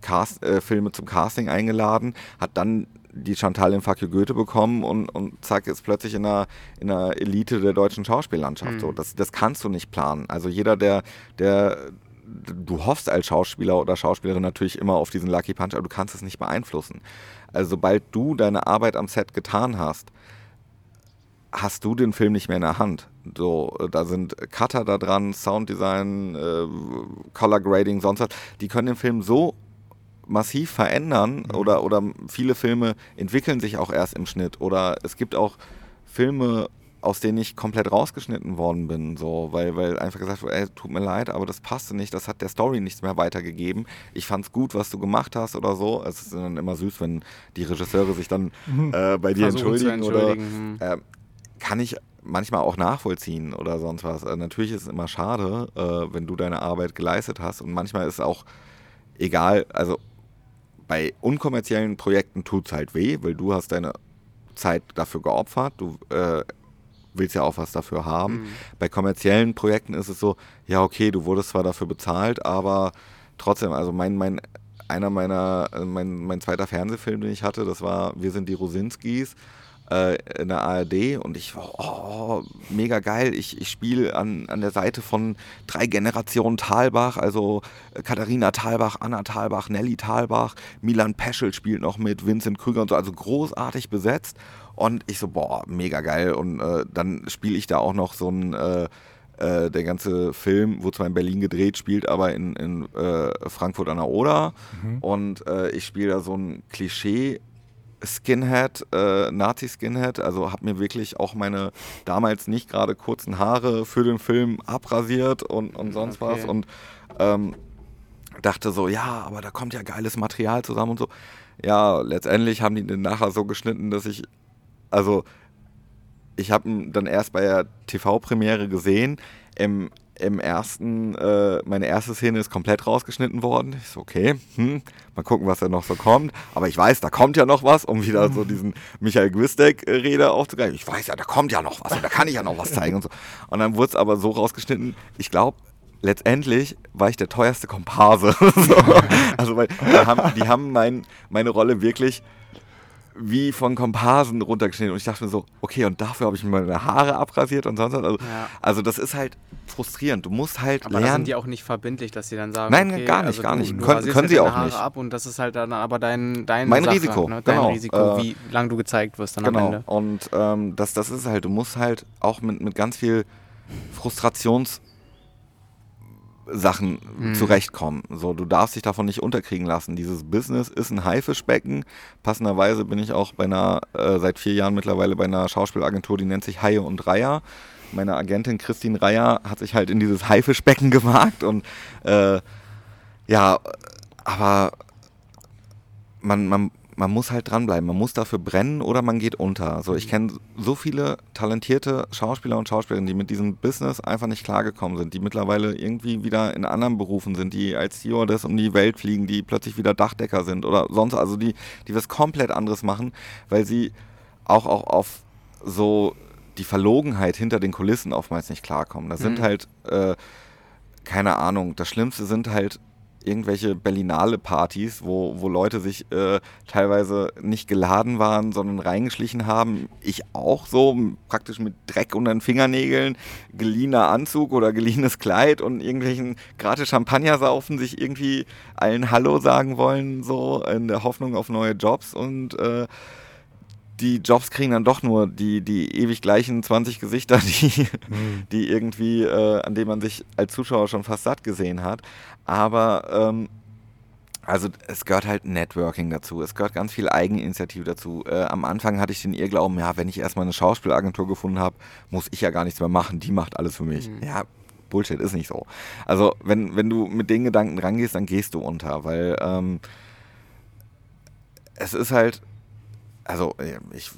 Cast, äh, Filme zum Casting eingeladen, hat dann die Chantal in Fuck Goethe bekommen und, und zack, ist plötzlich in der, in der Elite der deutschen Schauspiellandschaft. Mhm. So, das, das kannst du nicht planen. Also jeder, der, der du hoffst als Schauspieler oder Schauspielerin natürlich immer auf diesen Lucky Punch, aber du kannst es nicht beeinflussen. Also sobald du deine Arbeit am Set getan hast, hast du den Film nicht mehr in der Hand. So, da sind Cutter da dran, Sounddesign, äh, Color Grading, sonst was. Die können den Film so massiv verändern mhm. oder, oder viele Filme entwickeln sich auch erst im Schnitt oder es gibt auch Filme, aus denen ich komplett rausgeschnitten worden bin, so, weil, weil einfach gesagt wurde, ey, tut mir leid, aber das passte nicht, das hat der Story nichts mehr weitergegeben. Ich fand's gut, was du gemacht hast oder so. Es ist dann immer süß, wenn die Regisseure sich dann äh, bei dir entschuldigen, entschuldigen, oder äh, kann ich manchmal auch nachvollziehen oder sonst was. Äh, natürlich ist es immer schade, äh, wenn du deine Arbeit geleistet hast und manchmal ist es auch egal, also bei unkommerziellen Projekten tut es halt weh, weil du hast deine Zeit dafür geopfert, du äh, willst ja auch was dafür haben. Mhm. Bei kommerziellen Projekten ist es so, ja okay, du wurdest zwar dafür bezahlt, aber trotzdem, also mein, mein, einer meiner, äh, mein, mein zweiter Fernsehfilm, den ich hatte, das war Wir sind die Rosinskis äh, in der ARD und ich war oh, mega geil. Ich, ich spiele an, an der Seite von drei Generationen Talbach, also äh, Katharina Talbach, Anna Talbach, Nelly Talbach, Milan Peschel spielt noch mit, Vincent Krüger und so, also großartig besetzt. Und ich so, boah, mega geil. Und äh, dann spiele ich da auch noch so ein äh, äh, der ganze Film, wo zwar in Berlin gedreht, spielt aber in, in äh, Frankfurt an der Oder. Mhm. Und äh, ich spiele da so ein Klischee Skinhead, äh, Nazi-Skinhead, also habe mir wirklich auch meine damals nicht gerade kurzen Haare für den Film abrasiert und, und sonst okay. was und ähm, dachte so, ja, aber da kommt ja geiles Material zusammen und so. Ja, letztendlich haben die den nachher so geschnitten, dass ich, also ich habe ihn dann erst bei der TV-Premiere gesehen. Im im ersten, äh, meine erste Szene ist komplett rausgeschnitten worden. Ich so, okay, hm, mal gucken, was da noch so kommt. Aber ich weiß, da kommt ja noch was, um wieder so diesen Michael Gwistek-Rede aufzugreifen. Ich weiß ja, da kommt ja noch was und da kann ich ja noch was zeigen und so. Und dann wurde es aber so rausgeschnitten, ich glaube, letztendlich war ich der teuerste Komparse. so. Also, weil die haben, die haben mein, meine Rolle wirklich wie von Komparsen runtergeschnitten. Und ich dachte mir so, okay, und dafür habe ich mir meine Haare abrasiert und sonst was. Also, ja. also das ist halt frustrierend. Du musst halt aber lernen. sind die auch nicht verbindlich, dass sie dann sagen, Nein, okay, gar nicht, also gar nicht. Du können, können sie auch Haare nicht. ab und das ist halt dann aber dein, dein mein Sache, Risiko, ne? dein genau. Risiko, äh, wie lange du gezeigt wirst dann genau. am Ende. Und ähm, das, das ist halt, du musst halt auch mit, mit ganz viel Frustrations Sachen mhm. zurechtkommen. So, du darfst dich davon nicht unterkriegen lassen. Dieses Business ist ein Haifischbecken. Passenderweise bin ich auch bei einer, äh, seit vier Jahren mittlerweile bei einer Schauspielagentur, die nennt sich Haie und Reiher. Meine Agentin Christine Reier hat sich halt in dieses Haifischbecken gewagt und äh, ja, aber man, man, man muss halt dranbleiben. Man muss dafür brennen oder man geht unter. Also ich kenne so viele talentierte Schauspieler und Schauspielerinnen, die mit diesem Business einfach nicht klargekommen sind, die mittlerweile irgendwie wieder in anderen Berufen sind, die als Stewardess um die Welt fliegen, die plötzlich wieder Dachdecker sind oder sonst, also die, die was komplett anderes machen, weil sie auch, auch auf so die Verlogenheit hinter den Kulissen oftmals nicht klarkommen. Das sind Mhm. halt, äh, keine Ahnung, das Schlimmste sind halt irgendwelche Berlinale-Partys, wo, wo Leute sich äh, teilweise nicht geladen waren, sondern reingeschlichen haben. Ich auch so, praktisch mit Dreck unter den Fingernägeln, geliehener Anzug oder geliehenes Kleid und irgendwelchen gratis Champagner saufen, sich irgendwie allen Hallo sagen wollen, so in der Hoffnung auf neue Jobs und äh, die Jobs kriegen dann doch nur die, die ewig gleichen 20 Gesichter, die, die irgendwie, äh, an denen man sich als Zuschauer schon fast satt gesehen hat. Aber ähm, also es gehört halt Networking dazu, es gehört ganz viel Eigeninitiative dazu. Äh, am Anfang hatte ich den Irrglauben, ja, wenn ich erstmal eine Schauspielagentur gefunden habe, muss ich ja gar nichts mehr machen, die macht alles für mich. Mhm. Ja, Bullshit, ist nicht so. Also wenn, wenn du mit den Gedanken rangehst, dann gehst du unter, weil ähm, es ist halt, also äh, ich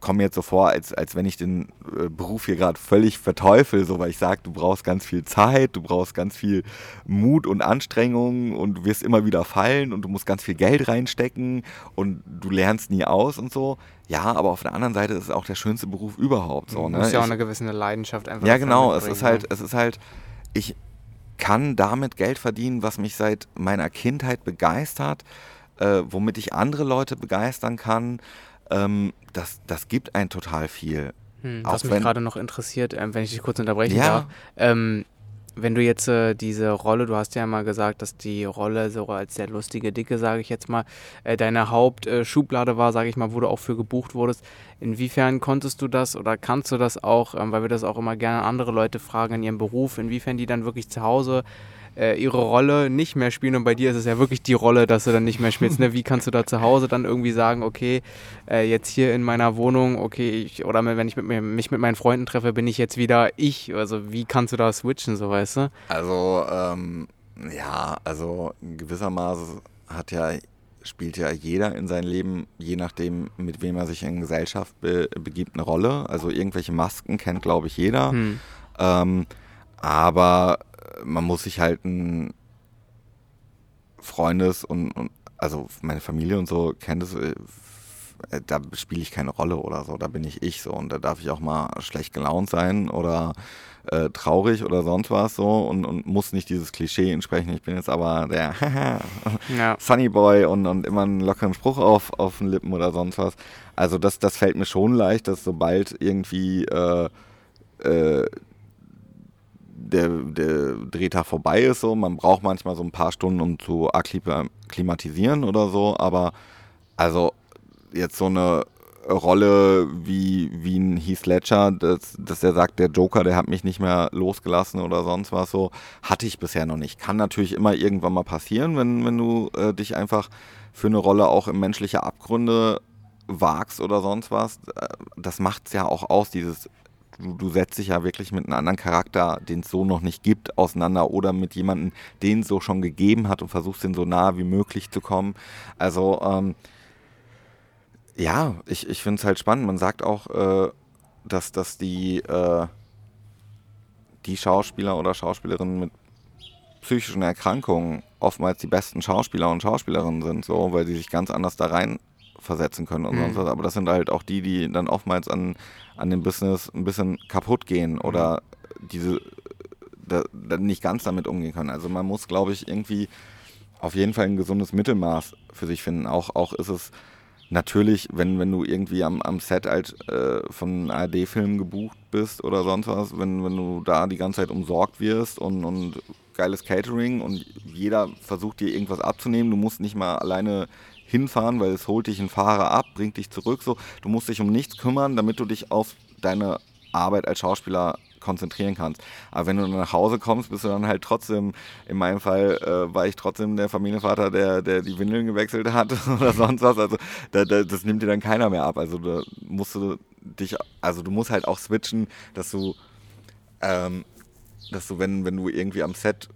komme jetzt so vor, als, als wenn ich den äh, Beruf hier gerade völlig verteufel, so weil ich sage, du brauchst ganz viel Zeit, du brauchst ganz viel Mut und Anstrengung und du wirst immer wieder fallen und du musst ganz viel Geld reinstecken und du lernst nie aus und so. Ja, aber auf der anderen Seite ist es auch der schönste Beruf überhaupt. So, Du ne? musst ja auch eine gewisse Leidenschaft einfach ja, genau. Es ist ne? halt, es ist halt, ich kann damit Geld verdienen, was mich seit meiner Kindheit begeistert, äh, womit ich andere Leute begeistern kann. Ähm, das, das gibt ein total viel. Hm, was mich wenn- gerade noch interessiert, ähm, wenn ich dich kurz unterbrechen Ja. darf, ähm, wenn du jetzt äh, diese Rolle, du hast ja mal gesagt, dass die Rolle so als der lustige Dicke, sage ich jetzt mal, äh, deine Hauptschublade äh, war, sage ich mal, wo du auch für gebucht wurdest. Inwiefern konntest du das oder kannst du das auch, ähm, weil wir das auch immer gerne andere Leute fragen in ihrem Beruf, inwiefern die dann wirklich zu Hause äh, ihre Rolle nicht mehr spielen und bei dir ist es ja wirklich die Rolle, dass du dann nicht mehr spielst. Ne? Wie kannst du da zu Hause dann irgendwie sagen, okay, äh, jetzt hier in meiner Wohnung, okay, ich, oder wenn ich mit mir, mich mit meinen Freunden treffe, bin ich jetzt wieder ich. Also wie kannst du da switchen, so weißt du? Also, ähm, ja, also gewissermaßen hat ja, spielt ja jeder in seinem Leben, je nachdem, mit wem er sich in Gesellschaft be begibt, eine Rolle. Also irgendwelche Masken kennt, glaube ich, jeder. Hm. Ähm, aber man muss sich halt ein Freundes- und, und also meine Familie und so kennt es, äh, da spiele ich keine Rolle oder so, da bin ich ich so und da darf ich auch mal schlecht gelaunt sein oder äh, traurig oder sonst was so und, und muss nicht dieses Klischee entsprechen. Ich bin jetzt aber der Ja. Sunny Boy und, und immer einen lockeren Spruch auf, auf den Lippen oder sonst was. Also das, das fällt mir schon leicht, dass sobald irgendwie äh, äh, der, der Drehtag vorbei ist, so, man braucht manchmal so ein paar Stunden, um zu akklimatisieren oder so, aber also jetzt so eine Rolle wie, wie ein Heath Ledger, dass, dass er sagt, der Joker, der hat mich nicht mehr losgelassen oder sonst was so, hatte ich bisher noch nicht. Kann natürlich immer irgendwann mal passieren, wenn, wenn du äh, dich einfach für eine Rolle auch in menschliche Abgründe wagst oder sonst was. Äh, Das macht es ja auch aus, dieses du, du setzt dich ja wirklich mit einem anderen Charakter, den es so noch nicht gibt, auseinander oder mit jemandem, den es so schon gegeben hat und versuchst den so nah wie möglich zu kommen. Also ähm, ja, ich, ich finde es halt spannend. Man sagt auch, äh, dass, dass die, äh, die Schauspieler oder Schauspielerinnen mit psychischen Erkrankungen oftmals die besten Schauspieler und Schauspielerinnen sind, so, weil sie sich ganz anders da rein versetzen können und Mhm. sonst was. Aber das sind halt auch die, die dann oftmals an, an dem Business ein bisschen kaputt gehen oder diese da, da nicht ganz damit umgehen können. Also man muss, glaube ich, irgendwie auf jeden Fall ein gesundes Mittelmaß für sich finden. Auch, auch ist es natürlich, wenn, wenn du irgendwie am, am Set halt äh, von ARD-Filmen gebucht bist oder sonst was, wenn, wenn du da die ganze Zeit umsorgt wirst und, und geiles Catering und jeder versucht dir irgendwas abzunehmen, du musst nicht mal alleine hinfahren, weil es holt dich ein Fahrer ab, bringt dich zurück, so. Du musst dich um nichts kümmern, damit du dich auf deine Arbeit als Schauspieler konzentrieren kannst. Aber wenn du nach Hause kommst, bist du dann halt trotzdem, in meinem Fall äh, war ich trotzdem der Familienvater, der, der die Windeln gewechselt hat oder sonst was. Also da, da, das nimmt dir dann keiner mehr ab. Also da musst du dich, also du musst halt auch switchen, dass du, ähm, dass du, wenn, wenn du irgendwie am Set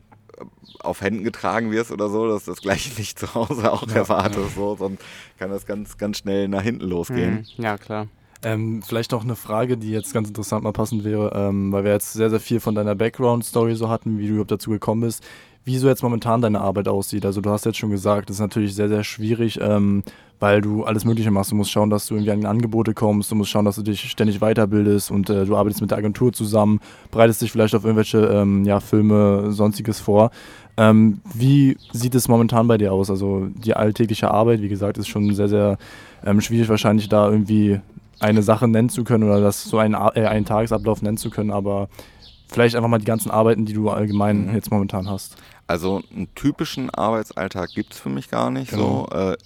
auf Händen getragen wirst oder so, dass das gleiche nicht zu Hause auch ja, erwartest. Ja. So, sonst kann das ganz, ganz schnell nach hinten losgehen. Mhm. Ja, klar. Ähm, vielleicht noch eine Frage, die jetzt ganz interessant mal passend wäre, ähm, weil wir jetzt sehr, sehr viel von deiner Background-Story so hatten, wie du überhaupt dazu gekommen bist wie so jetzt momentan deine Arbeit aussieht. Also du hast jetzt schon gesagt, das ist natürlich sehr, sehr schwierig, ähm, weil du alles Mögliche machst. Du musst schauen, dass du irgendwie an Angebote kommst, du musst schauen, dass du dich ständig weiterbildest und äh, du arbeitest mit der Agentur zusammen, bereitest dich vielleicht auf irgendwelche ähm, ja, Filme, sonstiges vor. Ähm, wie sieht es momentan bei dir aus? Also die alltägliche Arbeit, wie gesagt, ist schon sehr, sehr ähm, schwierig wahrscheinlich da irgendwie eine Sache nennen zu können oder das so einen, äh, einen Tagesablauf nennen zu können, aber vielleicht einfach mal die ganzen Arbeiten, die du allgemein mhm. jetzt momentan hast. Also einen typischen Arbeitsalltag gibt es für mich gar nicht. Genau. So äh,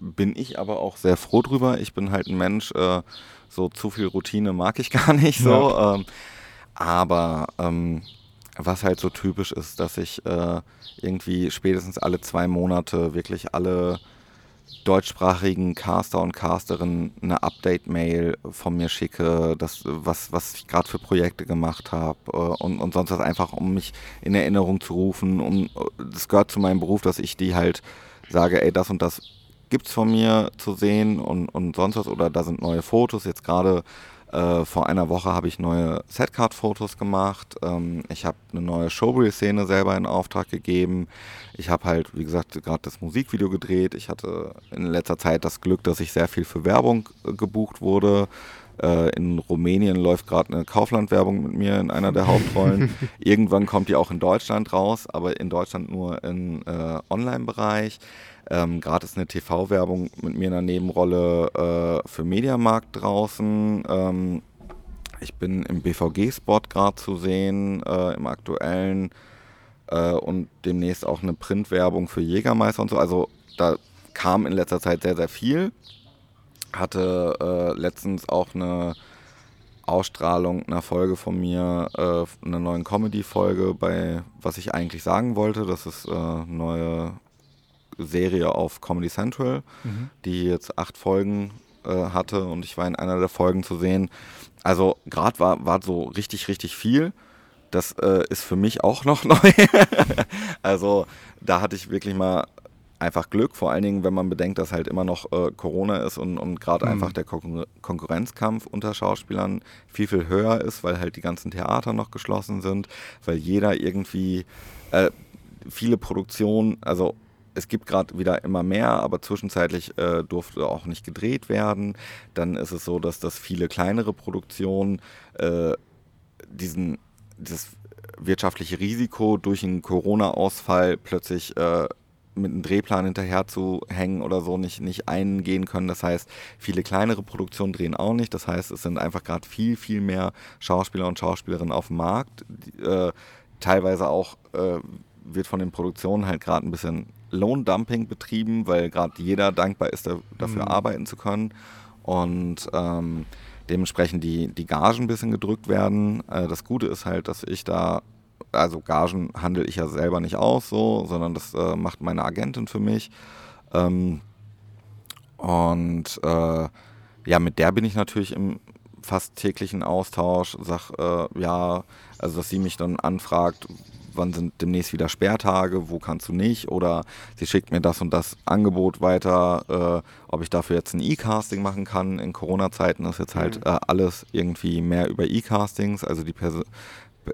bin ich aber auch sehr froh drüber. Ich bin halt ein Mensch, äh, so zu viel Routine mag ich gar nicht so. Ja. Ähm, aber ähm, was halt so typisch ist, dass ich äh, irgendwie spätestens alle zwei Monate wirklich alle deutschsprachigen Caster und Casterinnen eine Update-Mail von mir schicke, das, was, was ich gerade für Projekte gemacht habe äh, und, und sonst was einfach, um mich in Erinnerung zu rufen. Um, das gehört zu meinem Beruf, dass ich die halt sage, ey, das und das gibt es von mir zu sehen und, und sonst was oder da sind neue Fotos. Jetzt gerade äh, vor einer Woche habe ich neue Setcard-Fotos gemacht. Ähm, ich habe eine neue Showreel-Szene selber in Auftrag gegeben. Ich habe halt, wie gesagt, gerade das Musikvideo gedreht. Ich hatte in letzter Zeit das Glück, dass ich sehr viel für Werbung äh, gebucht wurde. Äh, in Rumänien läuft gerade eine Kaufland-Werbung mit mir in einer der Hauptrollen. Irgendwann kommt die auch in Deutschland raus, aber in Deutschland nur im äh, Online-Bereich. Ähm, Gerade ist eine TV-Werbung mit mir in einer Nebenrolle äh, für Mediamarkt draußen. Ähm, ich bin im BVG-Spot gerade zu sehen, äh, im aktuellen äh, und demnächst auch eine Printwerbung für Jägermeister und so. Also da kam in letzter Zeit sehr, sehr viel. Hatte äh, letztens auch eine Ausstrahlung einer Folge von mir, äh, einer neuen Comedy-Folge bei Was ich eigentlich sagen wollte. Das ist äh, neue Serie auf Comedy Central, mhm. die jetzt acht Folgen äh, hatte und ich war in einer der Folgen zu sehen. Also gerade war, war so richtig, richtig viel. Das äh, ist für mich auch noch neu. also da hatte ich wirklich mal einfach Glück, vor allen Dingen, wenn man bedenkt, dass halt immer noch äh, Corona ist und, und gerade mhm. einfach der Kon Konkurrenzkampf unter Schauspielern viel, viel höher ist, weil halt die ganzen Theater noch geschlossen sind, weil jeder irgendwie äh, viele Produktionen, also es gibt gerade wieder immer mehr, aber zwischenzeitlich äh, durfte auch nicht gedreht werden. Dann ist es so, dass das viele kleinere Produktionen äh, diesen, das wirtschaftliche Risiko durch einen Corona-Ausfall plötzlich äh, mit einem Drehplan hinterher zu hängen oder so nicht, nicht eingehen können. Das heißt, viele kleinere Produktionen drehen auch nicht. Das heißt, es sind einfach gerade viel, viel mehr Schauspieler und Schauspielerinnen auf dem Markt. Die, äh, teilweise auch äh, wird von den Produktionen halt gerade ein bisschen Lohndumping betrieben, weil gerade jeder dankbar ist, da, dafür mhm. arbeiten zu können. Und ähm, dementsprechend die, die Gagen ein bisschen gedrückt werden. Äh, das Gute ist halt, dass ich da, also Gagen handle ich ja selber nicht aus, so, sondern das äh, macht meine Agentin für mich. Ähm, und äh, ja, mit der bin ich natürlich im fast täglichen Austausch, sag äh, ja, also dass sie mich dann anfragt, wann sind demnächst wieder Sperrtage, wo kannst du nicht oder sie schickt mir das und das Angebot weiter, äh, ob ich dafür jetzt ein E-Casting machen kann. In Corona-Zeiten ist jetzt halt mhm. äh, alles irgendwie mehr über E-Castings, also die Pers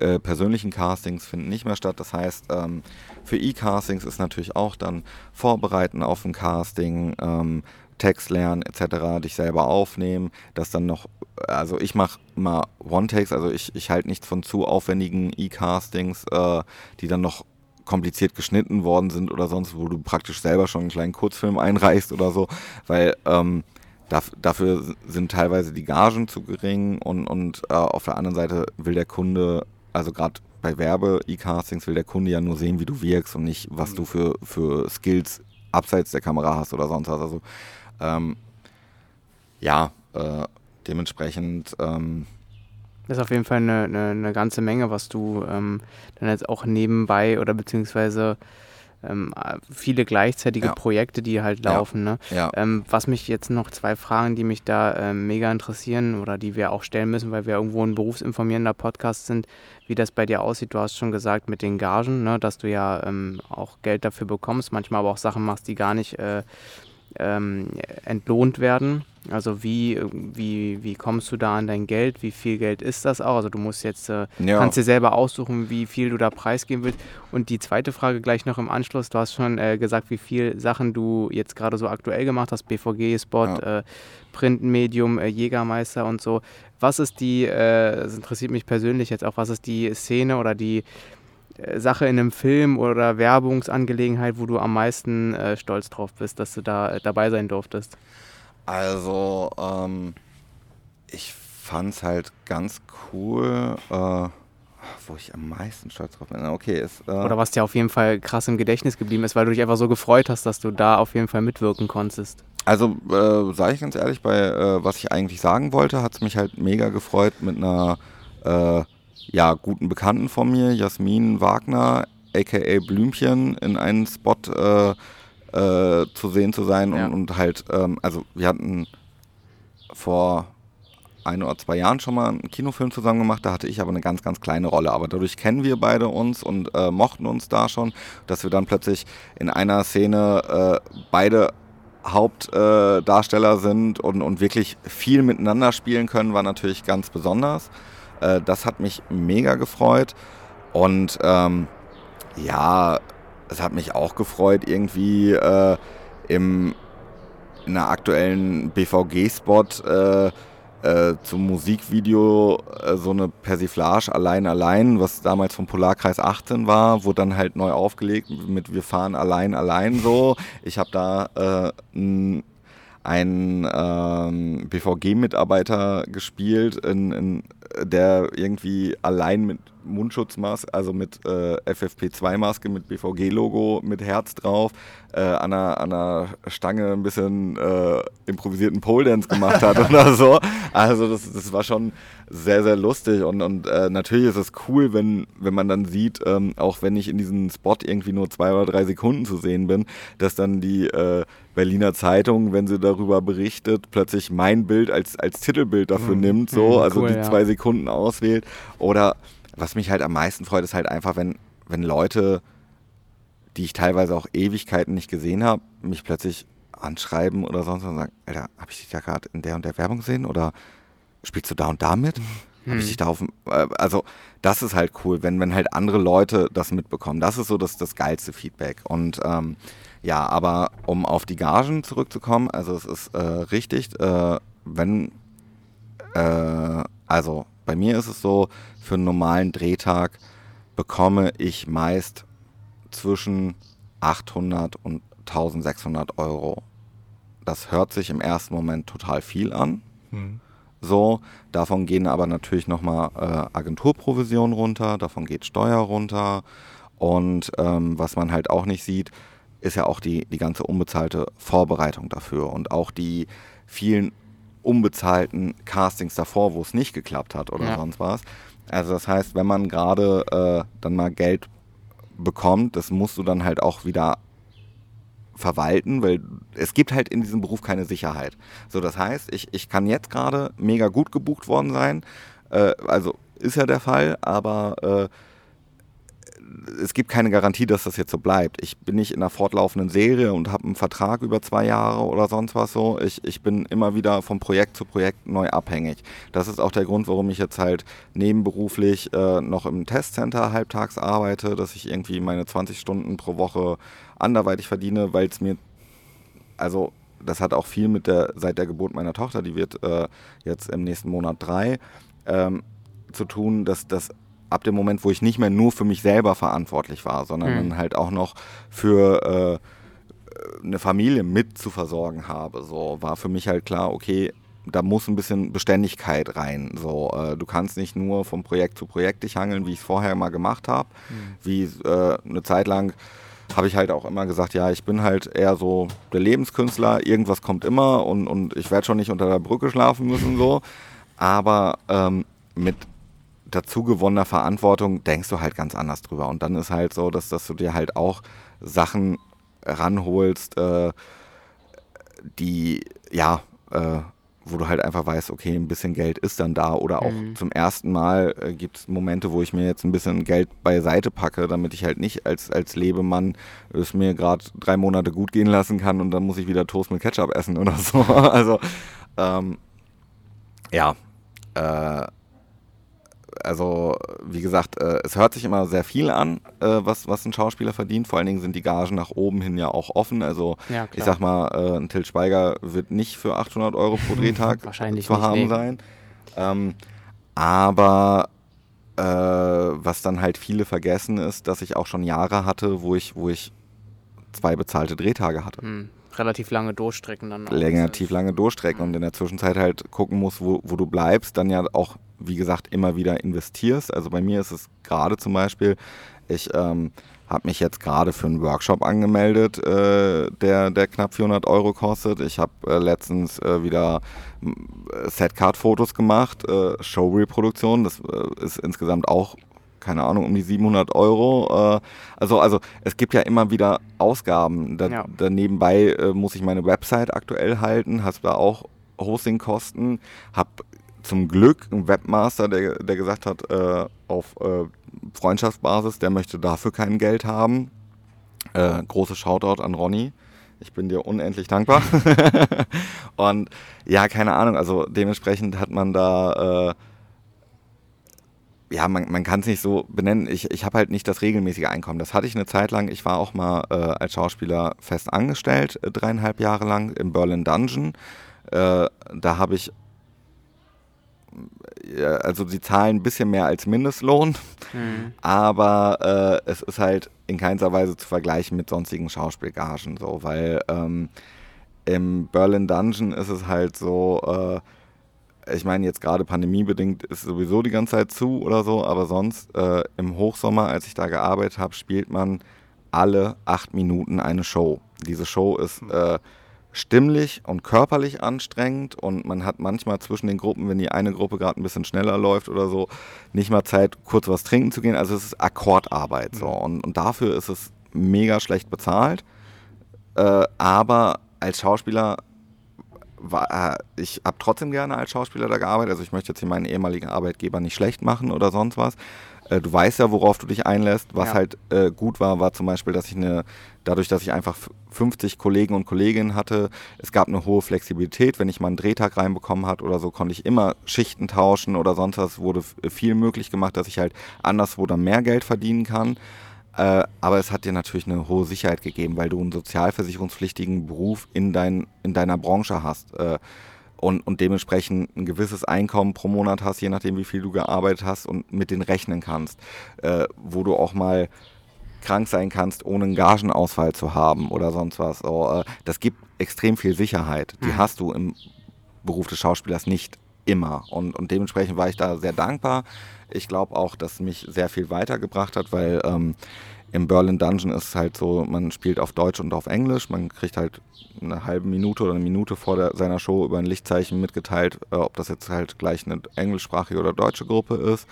äh, persönlichen Castings finden nicht mehr statt. Das heißt, ähm, für E-Castings ist natürlich auch dann Vorbereiten auf ein Casting, ähm, Text lernen etc., dich selber aufnehmen, das dann noch, also ich mache mal One-Takes, also ich, ich halte nichts von zu aufwendigen E-Castings, äh, die dann noch kompliziert geschnitten worden sind oder sonst, wo du praktisch selber schon einen kleinen Kurzfilm einreichst oder so, weil ähm, dafür sind teilweise die Gagen zu gering und, und äh, auf der anderen Seite will der Kunde, also gerade bei Werbe-E-Castings will der Kunde ja nur sehen, wie du wirkst und nicht, was du für, für Skills abseits der Kamera hast oder sonst was. Also ähm, ja, äh, dementsprechend. Ähm, das ist auf jeden Fall eine, eine, eine ganze Menge, was du ähm, dann jetzt auch nebenbei oder beziehungsweise ähm, viele gleichzeitige Ja. Projekte, die halt Ja. laufen. Ne? Ja. Ähm, was mich jetzt noch zwei Fragen, die mich da ähm, mega interessieren oder die wir auch stellen müssen, weil wir irgendwo ein berufsinformierender Podcast sind, wie das bei dir aussieht. Du hast schon gesagt mit den Gagen, ne, dass du ja ähm, auch Geld dafür bekommst, manchmal aber auch Sachen machst, die gar nicht äh, ähm, entlohnt werden. Also wie, wie, wie kommst du da an dein Geld? Wie viel Geld ist das auch? Also du musst jetzt, äh, Ja. kannst dir selber aussuchen, wie viel du da preisgeben willst. Und die zweite Frage gleich noch im Anschluss. Du hast schon äh, gesagt, wie viel Sachen du jetzt gerade so aktuell gemacht hast. BVG, Spot, äh, Printmedium, äh, Jägermeister und so. Was ist die, äh, das interessiert mich persönlich jetzt auch, was ist die Szene oder die äh, Sache in einem Film oder Werbungsangelegenheit, wo du am meisten stolz drauf bist, dass du da dabei sein durftest? Also, ähm, ich fand's halt ganz cool, äh, wo ich am meisten stolz drauf bin. Okay, ist, äh, Oder was dir auf jeden Fall krass im Gedächtnis geblieben ist, weil du dich einfach so gefreut hast, dass du da auf jeden Fall mitwirken konntest. Also, äh, sage ich ganz ehrlich, bei äh, was ich eigentlich sagen wollte, hat es mich halt mega gefreut, mit einer äh, ja, guten Bekannten von mir, Jasmin Wagner, aka Blümchen, in einen Spot äh, zu sehen zu sein Ja. und, und halt, ähm, also wir hatten vor ein oder zwei Jahren schon mal einen Kinofilm zusammen gemacht, da hatte ich aber eine ganz, ganz kleine Rolle. Aber dadurch kennen wir beide uns und äh, mochten uns da schon, dass wir dann plötzlich in einer Szene äh, beide Hauptdarsteller äh, sind und, und wirklich viel miteinander spielen können, war natürlich ganz besonders. Äh, das hat mich mega gefreut. Und ähm, ja, es hat mich auch gefreut, irgendwie äh, im, in einer aktuellen BVG-Spot äh, äh, zum Musikvideo äh, so eine Persiflage allein allein, was damals vom Polarkreis 18 war, wurde dann halt neu aufgelegt mit Wir fahren allein allein so. Ich habe da äh, n- einen ähm, BVG-Mitarbeiter gespielt, in, in, der irgendwie allein mit Mundschutzmaske, also mit äh, FFP2-Maske, mit BVG-Logo, mit Herz drauf, äh, an, einer, an einer Stange ein bisschen äh, improvisierten Pole-Dance gemacht hat oder so. Also das, das war schon sehr, sehr lustig und, und äh, natürlich ist es cool, wenn, wenn man dann sieht, ähm, auch wenn ich in diesem Spot irgendwie nur zwei oder drei Sekunden zu sehen bin, dass dann die äh, Berliner Zeitung, wenn sie darüber berichtet, plötzlich mein Bild als, als Titelbild dafür nimmt, so, Mhm, also cool, die ja. zwei Sekunden auswählt. Oder was mich halt am meisten freut, ist halt einfach, wenn, wenn Leute, die ich teilweise auch Ewigkeiten nicht gesehen habe, mich plötzlich anschreiben oder sonst was und sagen, Alter, habe ich dich da gerade in der und der Werbung gesehen oder spielst du da und da mit? Habe ich dich da auf dem, äh, also das ist halt cool, wenn, wenn halt andere Leute das mitbekommen. Das ist so das, das geilste Feedback. Und ähm, ja, aber um auf die Gagen zurückzukommen, also es ist äh, richtig, äh, wenn, äh, also bei mir ist es so, für einen normalen Drehtag bekomme ich meist zwischen 800 und 1600 Euro. Das hört sich im ersten Moment total viel an. So, davon gehen aber natürlich nochmal äh, Agenturprovisionen runter, davon geht Steuer runter. Und ähm, was man halt auch nicht sieht, ist ja auch die, die ganze unbezahlte Vorbereitung dafür und auch die vielen unbezahlten Castings davor, wo es nicht geklappt hat oder Ja. sonst was. Also das heißt, wenn man gerade äh, dann mal Geld bekommt, das musst du dann halt auch wieder verwalten, weil es gibt halt in diesem Beruf keine Sicherheit. So, das heißt, ich, ich kann jetzt gerade mega gut gebucht worden sein, äh, also ist ja der Fall, aber äh, es gibt keine Garantie, dass das jetzt so bleibt. Ich bin nicht in einer fortlaufenden Serie und habe einen Vertrag über zwei Jahre oder sonst was so. Ich, ich bin immer wieder von Projekt zu Projekt neu abhängig. Das ist auch der Grund, warum ich jetzt halt nebenberuflich äh, noch im Testcenter halbtags arbeite, dass ich irgendwie meine 20 Stunden pro Woche anderweitig verdiene, weil es mir, also das hat auch viel mit der, seit der Geburt meiner Tochter, die wird äh, jetzt im nächsten Monat drei, ähm, zu tun, dass das ab dem Moment, wo ich nicht mehr nur für mich selber verantwortlich war, sondern Mhm. halt auch noch für äh, eine Familie mit zu versorgen habe, so war für mich halt klar, okay, da muss ein bisschen Beständigkeit rein. So, äh, du kannst nicht nur vom Projekt zu Projekt dich hangeln, wie ich es vorher mal gemacht habe. Wie äh, eine Zeit lang habe ich halt auch immer gesagt, ja, ich bin halt eher so der Lebenskünstler, irgendwas kommt immer und, und ich werde schon nicht unter der Brücke schlafen müssen, so. Aber ähm, mit dazu gewonnener Verantwortung denkst du halt ganz anders drüber. Und dann ist halt so, dass, dass du dir halt auch Sachen ranholst, äh, die, ja, äh, wo du halt einfach weißt, okay, ein bisschen Geld ist dann da. Oder auch Mhm. zum ersten Mal äh, gibt es Momente, wo ich mir jetzt ein bisschen Geld beiseite packe, damit ich halt nicht als, als Lebemann es mir gerade drei Monate gut gehen lassen kann und dann muss ich wieder Toast mit Ketchup essen oder so. Also, ähm, ja, äh, also wie gesagt, äh, es hört sich immer sehr viel an, äh, was, was ein Schauspieler verdient. Vor allen Dingen sind die Gagen nach oben hin ja auch offen. Also Ja, ich sag mal, äh, ein Till Schweiger wird nicht für 800 Euro pro Drehtag Wahrscheinlich zu haben nee. sein. Ähm, aber äh, was dann halt viele vergessen ist, dass ich auch schon Jahre hatte, wo ich, wo ich zwei bezahlte Drehtage hatte. Hm, relativ lange Durchstrecken dann. Relativ lange Durchstrecken und in der Zwischenzeit halt gucken musst, wo, wo du bleibst, dann ja auch, wie gesagt, immer wieder investierst. Also bei mir ist es gerade zum Beispiel, ich ähm, habe mich jetzt gerade für einen Workshop angemeldet, äh, der, der knapp 400 Euro kostet. Ich habe äh, letztens äh, wieder Setcard-Fotos gemacht, äh, Showreel-Produktion. Das äh, ist insgesamt auch, keine Ahnung, um die 700 Euro. Äh, also, also es gibt ja immer wieder Ausgaben. Da, Ja. da nebenbei äh, muss ich meine Website aktuell halten, hast da auch Hostingkosten, habe zum Glück einen Webmaster, der, der gesagt hat, äh, auf äh, Freundschaftsbasis, der möchte dafür kein Geld haben. Äh, großes Shoutout an Ronny. Ich bin dir unendlich dankbar. Und ja, keine Ahnung, also dementsprechend hat man da, äh, ja, man, man kann es nicht so benennen. Ich, ich habe halt nicht das regelmäßige Einkommen. Das hatte ich eine Zeit lang. Ich war auch mal äh, als Schauspieler fest angestellt, äh, dreieinhalb Jahre lang im Berlin Dungeon. Äh, da habe ich, also die zahlen ein bisschen mehr als Mindestlohn Hm. aber äh, es ist halt in keinster Weise zu vergleichen mit sonstigen Schauspielgagen, so, weil ähm, im Berlin Dungeon ist es halt so, äh, ich meine jetzt gerade pandemiebedingt ist sowieso die ganze Zeit zu oder so, aber sonst äh, im Hochsommer, als ich da gearbeitet habe, spielt man alle acht Minuten eine Show. Diese Show ist äh, stimmlich und körperlich anstrengend und man hat manchmal zwischen den Gruppen, wenn die eine Gruppe gerade ein bisschen schneller läuft oder so, nicht mal Zeit, kurz was trinken zu gehen. Also es ist Akkordarbeit so und, und dafür ist es mega schlecht bezahlt. Äh, aber als Schauspieler war, äh, ich habe trotzdem gerne als Schauspieler da gearbeitet. Also ich möchte jetzt hier meinen ehemaligen Arbeitgeber nicht schlecht machen oder sonst was. Äh, du weißt ja, worauf du dich einlässt. Was Ja. halt äh, gut war, war zum Beispiel, dass ich eine, dadurch, dass ich einfach f- 50 Kollegen und Kolleginnen hatte, es gab eine hohe Flexibilität. Wenn ich mal einen Drehtag reinbekommen hat oder so, konnte ich immer Schichten tauschen oder sonst was. Wurde viel möglich gemacht, dass ich halt anderswo dann mehr Geld verdienen kann. Äh, aber es hat dir natürlich eine hohe Sicherheit gegeben, weil du einen sozialversicherungspflichtigen Beruf in, dein, in deiner Branche hast. Äh, und, und dementsprechend ein gewisses Einkommen pro Monat hast, je nachdem, wie viel du gearbeitet hast und mit denen rechnen kannst. Äh, wo du auch mal krank sein kannst, ohne einen Gagenausfall zu haben oder sonst was. So, äh, das gibt extrem viel Sicherheit. Die hast du im Beruf des Schauspielers nicht immer. Und, und dementsprechend war ich da sehr dankbar. Ich glaube auch, dass mich sehr viel weitergebracht hat, weil ähm, im Berlin Dungeon ist es halt so, man spielt auf Deutsch und auf Englisch. Man kriegt halt eine halbe Minute oder eine Minute vor der, seiner Show über ein Lichtzeichen mitgeteilt, äh, ob das jetzt halt gleich eine englischsprachige oder deutsche Gruppe ist.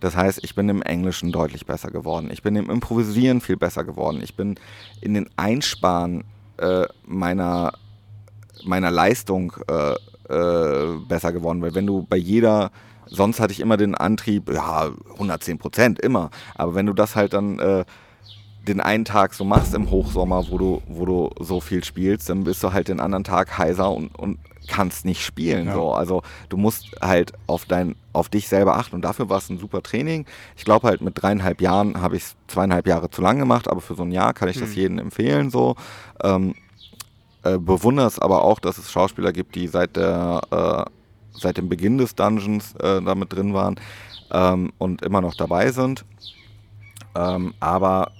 Das heißt, ich bin im Englischen deutlich besser geworden. Ich bin im Improvisieren viel besser geworden. Ich bin in den Einsparen äh, meiner, meiner Leistung äh, äh, besser geworden. Weil wenn du bei jeder, sonst hatte ich immer den Antrieb, ja, 110 Prozent, immer. Aber wenn du das halt dann äh, den einen Tag so machst im Hochsommer, wo du, wo du so viel spielst, dann bist du halt den anderen Tag heiser und, und kannst nicht spielen. Ja. So. Also du musst halt auf dein, auf dich selber achten. Und dafür war es ein super Training. Ich glaube halt mit dreieinhalb Jahren habe ich es zweieinhalb Jahre zu lang gemacht, aber für so ein Jahr kann ich das Mhm. jedem empfehlen. So. Ähm, äh, bewundere es aber auch, dass es Schauspieler gibt, die seit der äh, seit dem Beginn des Dungeons äh, damit drin waren ähm, und immer noch dabei sind. Ähm, aber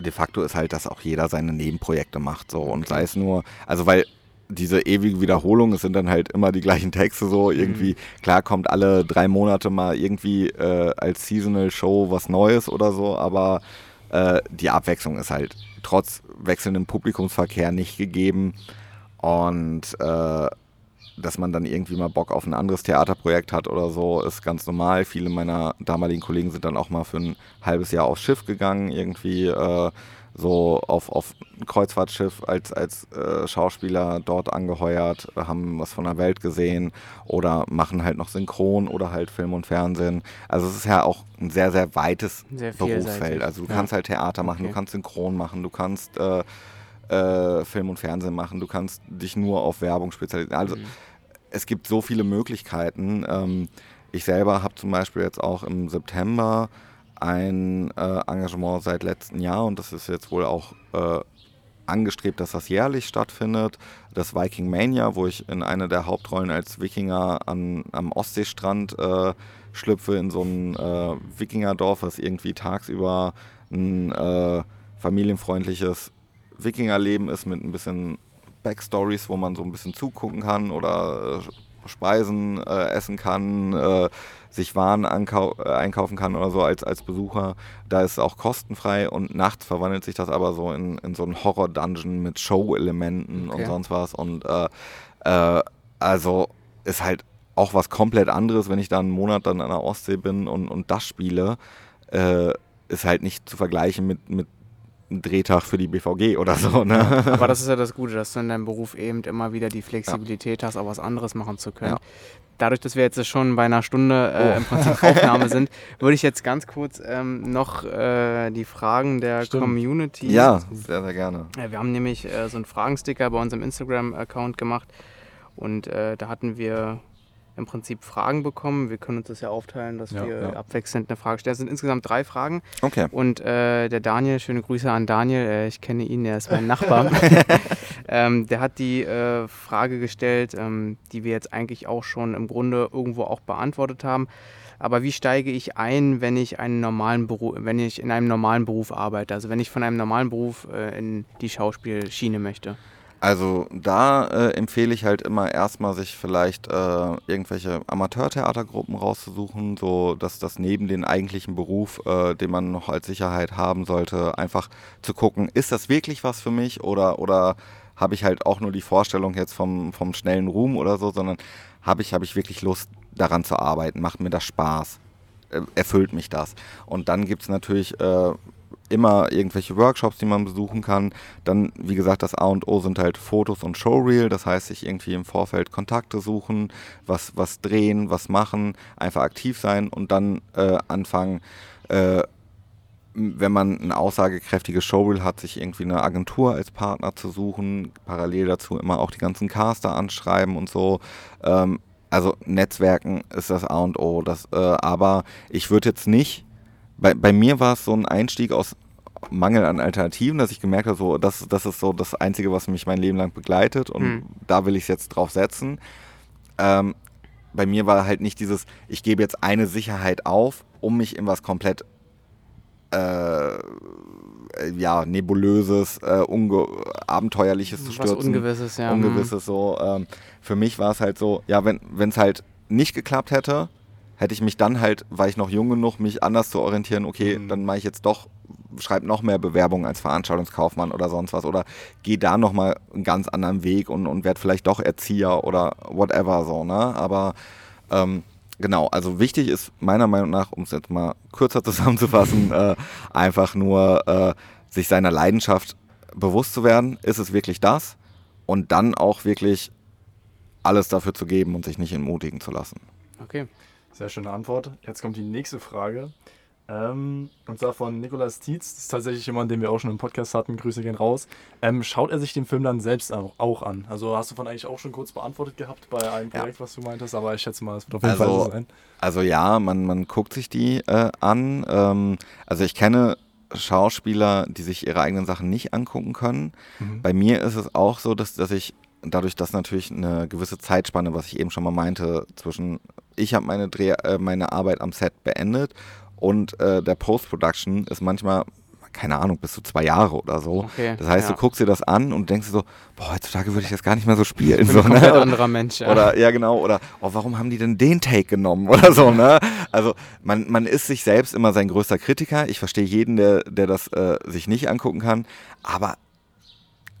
de facto ist halt, dass auch jeder seine Nebenprojekte macht so. Und sei es nur, also weil diese ewige Wiederholung, es sind dann halt immer die gleichen Texte so. Irgendwie, klar kommt alle drei Monate mal irgendwie äh, als Seasonal Show was Neues oder so, aber äh, die Abwechslung ist halt trotz wechselndem Publikumsverkehr nicht gegeben. Und äh, dass man dann irgendwie mal Bock auf ein anderes Theaterprojekt hat oder so, ist ganz normal. Viele meiner damaligen Kollegen sind dann auch mal für ein halbes Jahr aufs Schiff gegangen, irgendwie, äh, so auf, auf ein Kreuzfahrtschiff als, als äh, Schauspieler dort angeheuert, haben was von der Welt gesehen oder machen halt noch Synchron oder halt Film und Fernsehen. Also es ist ja auch ein sehr, sehr weites Sehr Berufsfeld. Also du Ja. kannst halt Theater machen, Okay. du kannst Synchron machen, du kannst äh, äh, Film und Fernsehen machen, du kannst dich nur auf Werbung spezialisieren. Also Mhm. Es gibt so viele Möglichkeiten. Ähm, ich selber habe zum Beispiel jetzt auch im September ein äh, Engagement seit letztem Jahr und das ist jetzt wohl auch äh, angestrebt, dass das jährlich stattfindet. Das Viking Mania, wo ich in eine der Hauptrollen als Wikinger an, am Ostseestrand äh, schlüpfe in so ein äh, Wikingerdorf, was irgendwie tagsüber ein äh, familienfreundliches Wikingerleben ist mit ein bisschen Backstories, wo man so ein bisschen zugucken kann oder äh, Speisen äh, essen kann, äh, sich Waren äh, einkaufen kann oder so als, als Besucher. Da ist es auch kostenfrei und nachts verwandelt sich das aber so in, in so einen Horror-Dungeon mit Show-Elementen Okay. und sonst was. Und äh, äh, also ist halt auch was komplett anderes, wenn ich da einen Monat dann an der Ostsee bin und, und das spiele. Ist halt nicht zu vergleichen mit, mit Drehtag für die BVG oder so. Ne? Aber das ist ja das Gute, dass du in deinem Beruf eben immer wieder die Flexibilität hast, auch was anderes machen zu können. Ja. Dadurch, dass wir jetzt schon bei einer Stunde äh, Oh. im Prinzip Aufnahme sind, würde ich jetzt ganz kurz ähm, noch äh, die Fragen der Stimmt. Community. Ja, sehr, sehr gerne. Ja, wir haben nämlich äh, so einen Fragensticker bei unserem Instagram-Account gemacht und äh, da hatten wir im Prinzip Fragen bekommen. Wir können uns das ja aufteilen, dass Ja, wir ja. abwechselnd eine Frage stellen. Es sind insgesamt drei Fragen. Okay. Und äh, der Daniel, schöne Grüße an Daniel, äh, ich kenne ihn, er ist mein Nachbar. ähm, der hat die äh, Frage gestellt, ähm, die wir jetzt eigentlich auch schon im Grunde irgendwo auch beantwortet haben. Aber wie steige ich ein, wenn ich einen normalen Beruf, wenn ich in einem normalen Beruf arbeite? Also wenn ich von einem normalen Beruf äh, in die Schauspielschiene möchte. Also da äh, empfehle ich halt immer erstmal sich vielleicht äh, irgendwelche Amateurtheatergruppen rauszusuchen, so dass das neben den eigentlichen Beruf, äh, den man noch als Sicherheit haben sollte, einfach zu gucken, ist das wirklich was für mich oder oder habe ich halt auch nur die Vorstellung jetzt vom, vom schnellen Ruhm oder so, sondern habe ich, habe ich wirklich Lust daran zu arbeiten, macht mir das Spaß, äh, erfüllt mich das. Und dann gibt es natürlich äh, immer irgendwelche Workshops, die man besuchen kann. Dann, wie gesagt, das A und O sind halt Fotos und Showreel. Das heißt, sich irgendwie im Vorfeld Kontakte suchen, was, was drehen, was machen, einfach aktiv sein und dann äh, anfangen, äh, wenn man ein aussagekräftiges Showreel hat, sich irgendwie eine Agentur als Partner zu suchen, parallel dazu immer auch die ganzen Caster anschreiben und so. Ähm, also Netzwerken ist das A und O. Das, äh, aber ich würde jetzt nicht, bei, bei mir war es so ein Einstieg aus Mangel an Alternativen, dass ich gemerkt habe, so, das, das ist so das Einzige, was mich mein Leben lang begleitet und Hm. da will ich es jetzt drauf setzen. Ähm, bei mir war halt nicht dieses, ich gebe jetzt eine Sicherheit auf, um mich in was komplett äh, ja, nebulöses, äh, abenteuerliches zu Was stürzen. Ungewisses, ja. Ungewisses so. Ähm, für mich war es halt so, ja, wenn es halt nicht geklappt hätte, hätte ich mich dann halt, war ich noch jung genug, mich anders zu orientieren, okay, Mhm. dann mache ich jetzt doch, schreibe noch mehr Bewerbungen als Veranstaltungskaufmann oder sonst was oder gehe da nochmal einen ganz anderen Weg und, und werde vielleicht doch Erzieher oder whatever so, ne? Aber ähm, genau, also wichtig ist meiner Meinung nach, um es jetzt mal kürzer zusammenzufassen, äh, einfach nur äh, sich seiner Leidenschaft bewusst zu werden, ist es wirklich das? Und dann auch wirklich alles dafür zu geben und sich nicht entmutigen zu lassen. Okay. Sehr schöne Antwort. Jetzt kommt die nächste Frage. Ähm, und zwar von Nikolas Tietz. Das ist tatsächlich jemand, den wir auch schon im Podcast hatten. Grüße gehen raus. Ähm, schaut er sich den Film dann selbst auch, an? Also hast du von eigentlich auch schon kurz beantwortet gehabt bei einem Ja. Projekt, was du meintest, aber ich schätze mal, es wird auf jeden Fall Also- so sein. Also ja, man, man guckt sich die äh, an. Ähm, also ich kenne Schauspieler, die sich ihre eigenen Sachen nicht angucken können. Mhm. Bei mir ist es auch so, dass, dass ich dadurch, dass natürlich eine gewisse Zeitspanne, was ich eben schon mal meinte, zwischen ich habe meine, Dreh, äh, meine Arbeit am Set beendet und äh, der Post-Production ist manchmal, keine Ahnung, bis zu zwei Jahre oder so. Okay, Das heißt, ja. du guckst dir das an und denkst dir so, boah, heutzutage würde ich das gar nicht mehr so spielen. Ich bin So, ein ne? anderer Mensch. Ja. Oder ja genau, oder oh, warum haben die denn den Take genommen oder so, ne? Also man, man ist sich selbst immer sein größter Kritiker. Ich verstehe jeden, der, der das äh, sich nicht angucken kann, aber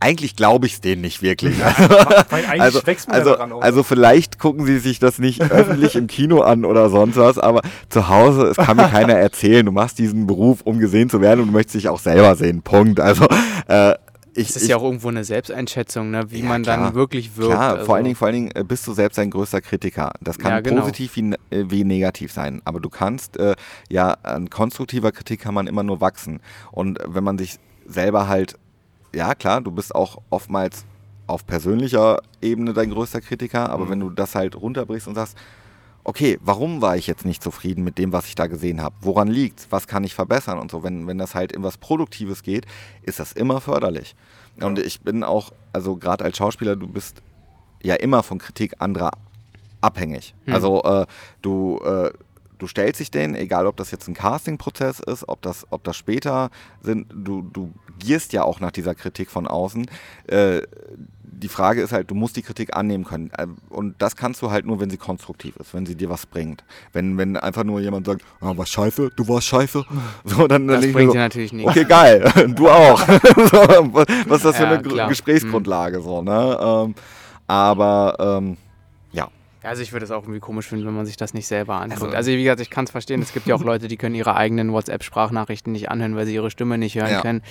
eigentlich glaube ich es denen nicht wirklich. Eigentlich also, wächst man also, ja daran auch. also vielleicht gucken sie sich das nicht öffentlich im Kino an oder sonst was, aber zu Hause, es kann mir keiner erzählen, du machst diesen Beruf, um gesehen zu werden und du möchtest dich auch selber sehen. Punkt. Also äh, ich, Es ist ich, ja auch irgendwo eine Selbsteinschätzung, ne? wie Ja, man klar. dann wirklich wirkt. Klar, also. vor allen Dingen, vor allen Dingen äh, bist du selbst dein größter Kritiker. Das kann Ja, genau. positiv wie, äh, wie negativ sein. Aber du kannst, äh, ja, an konstruktiver Kritik kann man immer nur wachsen. Und wenn man sich selber halt, ja klar, du bist auch oftmals auf persönlicher Ebene dein größter Kritiker, aber Mhm. wenn du das halt runterbrichst und sagst, okay, warum war ich jetzt nicht zufrieden mit dem, was ich da gesehen habe? Woran liegt's? Was kann ich verbessern und so? Wenn, wenn das halt in was Produktives geht, ist das immer förderlich. Und ich bin auch, also gerade als Schauspieler, du bist ja immer von Kritik anderer abhängig. Hm. Also äh, du, äh, du stellst dich denen, egal ob das jetzt ein Castingprozess ist, ob das, ob das später sind, du, du gierst ja auch nach dieser Kritik von außen. Äh, die Frage ist halt, du musst die Kritik annehmen können. Äh, Und das kannst du halt nur, wenn sie konstruktiv ist, wenn sie dir was bringt. Wenn, wenn einfach nur jemand sagt, ah, was scheiße, du warst scheiße. So, dann, das bringt so, dir natürlich nichts. Okay, geil. Du auch. so, was ist das für Ja, eine Gr- klar. Gesprächsgrundlage? So, ne? ähm, aber ähm. Also ich würde es auch irgendwie komisch finden, wenn man sich das nicht selber anguckt. Also- Also, wie gesagt, ich kann es verstehen. Es gibt ja auch Leute, die können ihre eigenen WhatsApp-Sprachnachrichten nicht anhören, weil sie ihre Stimme nicht hören Ja. können.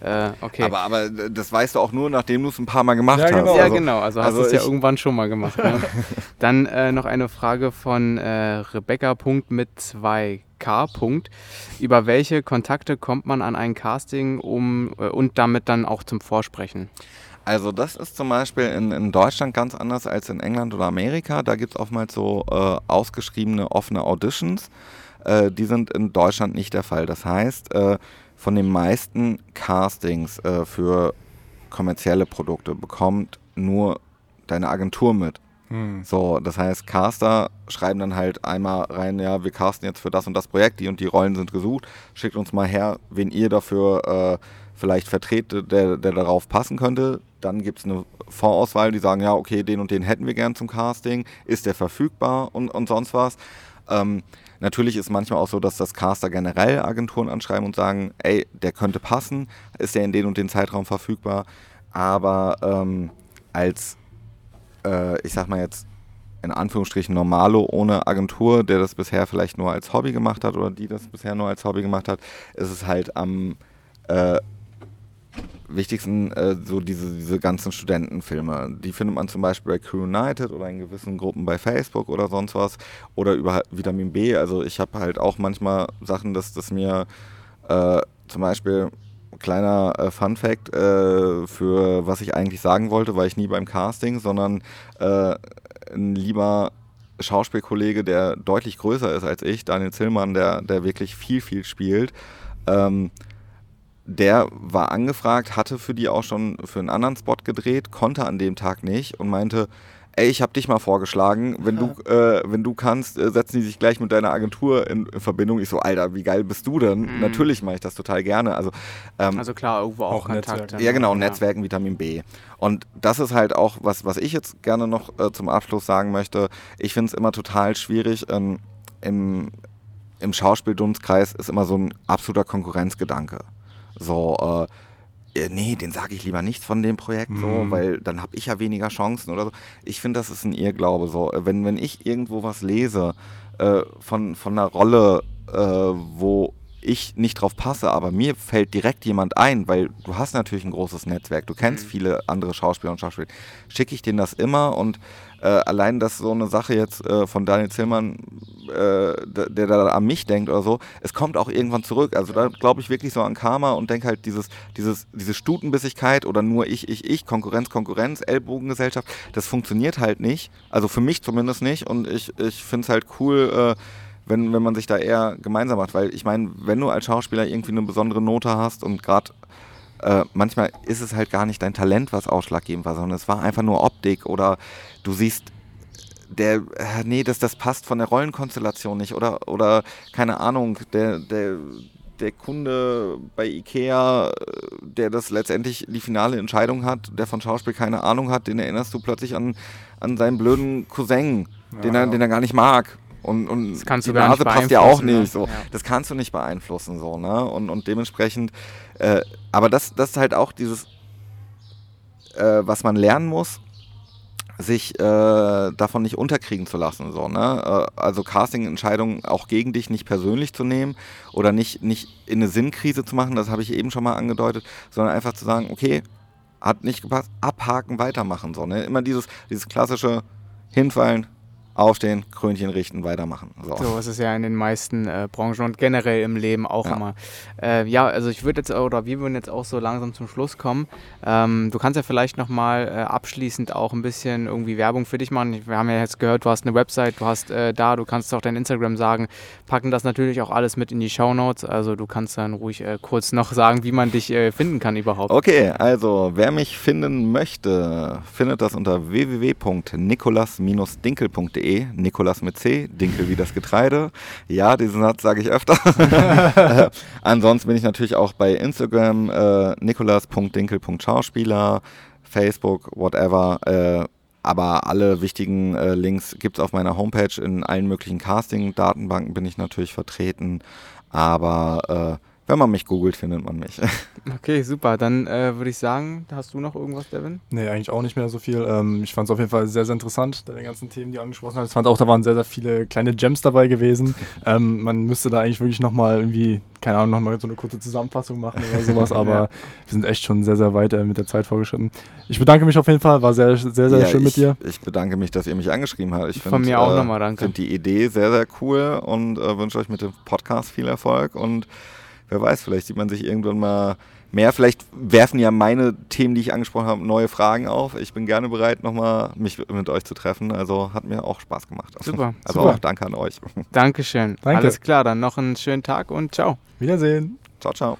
Äh, okay. Aber, aber das weißt du auch nur, nachdem du es ein paar Mal gemacht Ja, genau. hast. ja, Also, genau. Also hast also du es ja irgendwann schon mal gemacht. Ne? Dann äh, noch eine Frage von äh, Rebecca. Punkt mit 2K. Punkt. Über welche Kontakte kommt man an ein Casting um äh, und damit dann auch zum Vorsprechen? Also das ist zum Beispiel in, in Deutschland ganz anders als in England oder Amerika. Da gibt es oftmals so äh, ausgeschriebene offene Auditions. Äh, die sind in Deutschland nicht der Fall. Das heißt, äh, von den meisten Castings äh, für kommerzielle Produkte bekommt nur deine Agentur mit. Hm. So, das heißt, Caster schreiben dann halt einmal rein, ja, wir casten jetzt für das und das Projekt, die und die Rollen sind gesucht, schickt uns mal her, wen ihr dafür äh, vielleicht vertretet, der, der darauf passen könnte. Dann gibt es eine Vorauswahl, die sagen, ja, okay, den und den hätten wir gern zum Casting, ist der verfügbar und, und sonst was. Ähm, natürlich ist manchmal auch so, dass das Caster generell Agenturen anschreiben und sagen, ey, der könnte passen, ist der in den und den Zeitraum verfügbar. Aber ähm, als äh, ich sag mal jetzt in Anführungsstrichen Normalo ohne Agentur, der das bisher vielleicht nur als Hobby gemacht hat oder die das bisher nur als Hobby gemacht hat, ist es halt am äh, wichtigsten äh, so diese, diese ganzen Studentenfilme. Die findet man zum Beispiel bei Crew United oder in gewissen Gruppen bei Facebook oder sonst was oder über Vitamin B. Also ich habe halt auch manchmal Sachen, dass das mir äh, zum Beispiel kleiner äh, Fun Fact äh, für was ich eigentlich sagen wollte, war ich nie beim Casting, sondern äh, ein lieber Schauspielkollege, der deutlich größer ist als ich, Daniel Zillmann, der, der wirklich viel, viel spielt. Ähm, der war angefragt, hatte für die auch schon für einen anderen Spot gedreht, konnte an dem Tag nicht und meinte, ey, ich habe dich mal vorgeschlagen, wenn du, äh, wenn du kannst, äh, setzen die sich gleich mit deiner Agentur in, in Verbindung. Ich so, Alter, wie geil bist du denn? Mhm. Natürlich mache ich das total gerne. Also, ähm, Also klar, irgendwo auch, Auch Kontakte. Ja, genau, Ja. Netzwerken, Vitamin B. Und das ist halt auch, was, was ich jetzt gerne noch äh, zum Abschluss sagen möchte. Ich finde es immer total schwierig. Ähm, Im im Schauspieldunstkreis ist immer so ein absoluter Konkurrenzgedanke. So, äh, äh, nee, den sage ich lieber nichts von dem Projekt, so, Mhm. weil dann habe ich ja weniger Chancen oder so. Ich finde, das ist ein Irrglaube. So, Äh, wenn, wenn ich irgendwo was lese äh, von, von einer Rolle, äh, wo ich nicht drauf passe, aber mir fällt direkt jemand ein, weil du hast natürlich ein großes Netzwerk, du kennst Mhm. viele andere Schauspieler und Schauspieler, schicke ich denen das immer und äh, allein, dass so eine Sache jetzt äh, von Daniel Zillmann, äh, der, da an mich denkt oder so, es kommt auch irgendwann zurück. Also da glaube ich wirklich so an Karma und denke halt dieses, dieses, diese Stutenbissigkeit oder nur ich, ich, ich, Konkurrenz, Konkurrenz, Ellbogengesellschaft, das funktioniert halt nicht. Also für mich zumindest nicht und ich, ich finde es halt cool, äh, wenn, wenn man sich da eher gemeinsam macht, weil ich meine, wenn du als Schauspieler irgendwie eine besondere Note hast und gerade äh, manchmal ist es halt gar nicht dein Talent, was ausschlaggebend war, sondern es war einfach nur Optik oder du siehst, der, äh, nee, das, das passt von der Rollenkonstellation nicht oder, oder keine Ahnung, der, der, der Kunde bei Ikea, äh, der das letztendlich die finale Entscheidung hat, der von Schauspiel keine Ahnung hat, den erinnerst du plötzlich an, an seinen blöden Cousin, den, Ja, er, ja. den er gar nicht mag. Und, und Das kannst die du gar nicht Nase passt ja auch beeinflussen, ne? nicht. So. Ja. Das kannst du nicht beeinflussen. So, ne? und, und dementsprechend, äh, aber das, das ist halt auch dieses, äh, was man lernen muss, sich äh, davon nicht unterkriegen zu lassen. So, ne? Äh, also Casting-Entscheidungen auch gegen dich nicht persönlich zu nehmen oder nicht, nicht in eine Sinnkrise zu machen, das habe ich eben schon mal angedeutet, sondern einfach zu sagen, okay, hat nicht gepasst, abhaken, weitermachen. So, ne? Immer dieses, dieses klassische Hinfallen, aufstehen, Krönchen richten, weitermachen. So, So ist es ja in den meisten äh, Branchen und generell im Leben auch Ja. immer. Äh, ja, also ich würde jetzt, oder wir würden jetzt auch so langsam zum Schluss kommen. Ähm, du kannst ja vielleicht nochmal äh, abschließend auch ein bisschen irgendwie Werbung für dich machen. Wir haben ja jetzt gehört, du hast eine Website, du hast äh, da, du kannst auch dein Instagram sagen, packen das natürlich auch alles mit in die Shownotes. Also du kannst dann ruhig äh, kurz noch sagen, wie man dich äh, finden kann überhaupt. Okay, also wer mich finden möchte, findet das unter www.nikolas-dinkel.de. Nikolas mit C, Dinkel wie das Getreide. Ja, diesen Satz sage ich öfter. Äh, Ansonsten bin ich natürlich auch bei Instagram, äh, nikolas.dinkel.schauspieler, Facebook, whatever. Äh, aber alle wichtigen äh, Links gibt es auf meiner Homepage. In allen möglichen Casting-Datenbanken bin ich natürlich vertreten. Aber äh, wenn man mich googelt, findet man mich. Okay, super. Dann äh, würde ich sagen, hast du noch irgendwas, Devin? Nee, eigentlich auch nicht mehr so viel. Ähm, ich fand es auf jeden Fall sehr, sehr interessant, deine ganzen Themen, die du angesprochen hast. Ich fand auch, da waren sehr, sehr viele kleine Gems dabei gewesen. Ähm, man müsste da eigentlich wirklich nochmal irgendwie, keine Ahnung, nochmal so eine kurze Zusammenfassung machen oder sowas, aber Ja. wir sind echt schon sehr, sehr weit äh, mit der Zeit vorgeschritten. Ich bedanke mich auf jeden Fall, war sehr, sehr, sehr Ja, schön ich, mit dir. Ich bedanke mich, dass ihr mich angeschrieben habt. Ich Von find, mir auch äh, nochmal, danke. finde die Idee sehr, sehr cool und äh, wünsche euch mit dem Podcast viel Erfolg. Und wer weiß, vielleicht sieht man sich irgendwann mal mehr. Vielleicht werfen ja meine Themen, die ich angesprochen habe, neue Fragen auf. Ich bin gerne bereit, nochmal mich mit euch zu treffen. Also hat mir auch Spaß gemacht. Super, Also super. auch danke an euch. Dankeschön. Danke. Alles klar, dann noch einen schönen Tag und ciao. Wiedersehen. Ciao, ciao.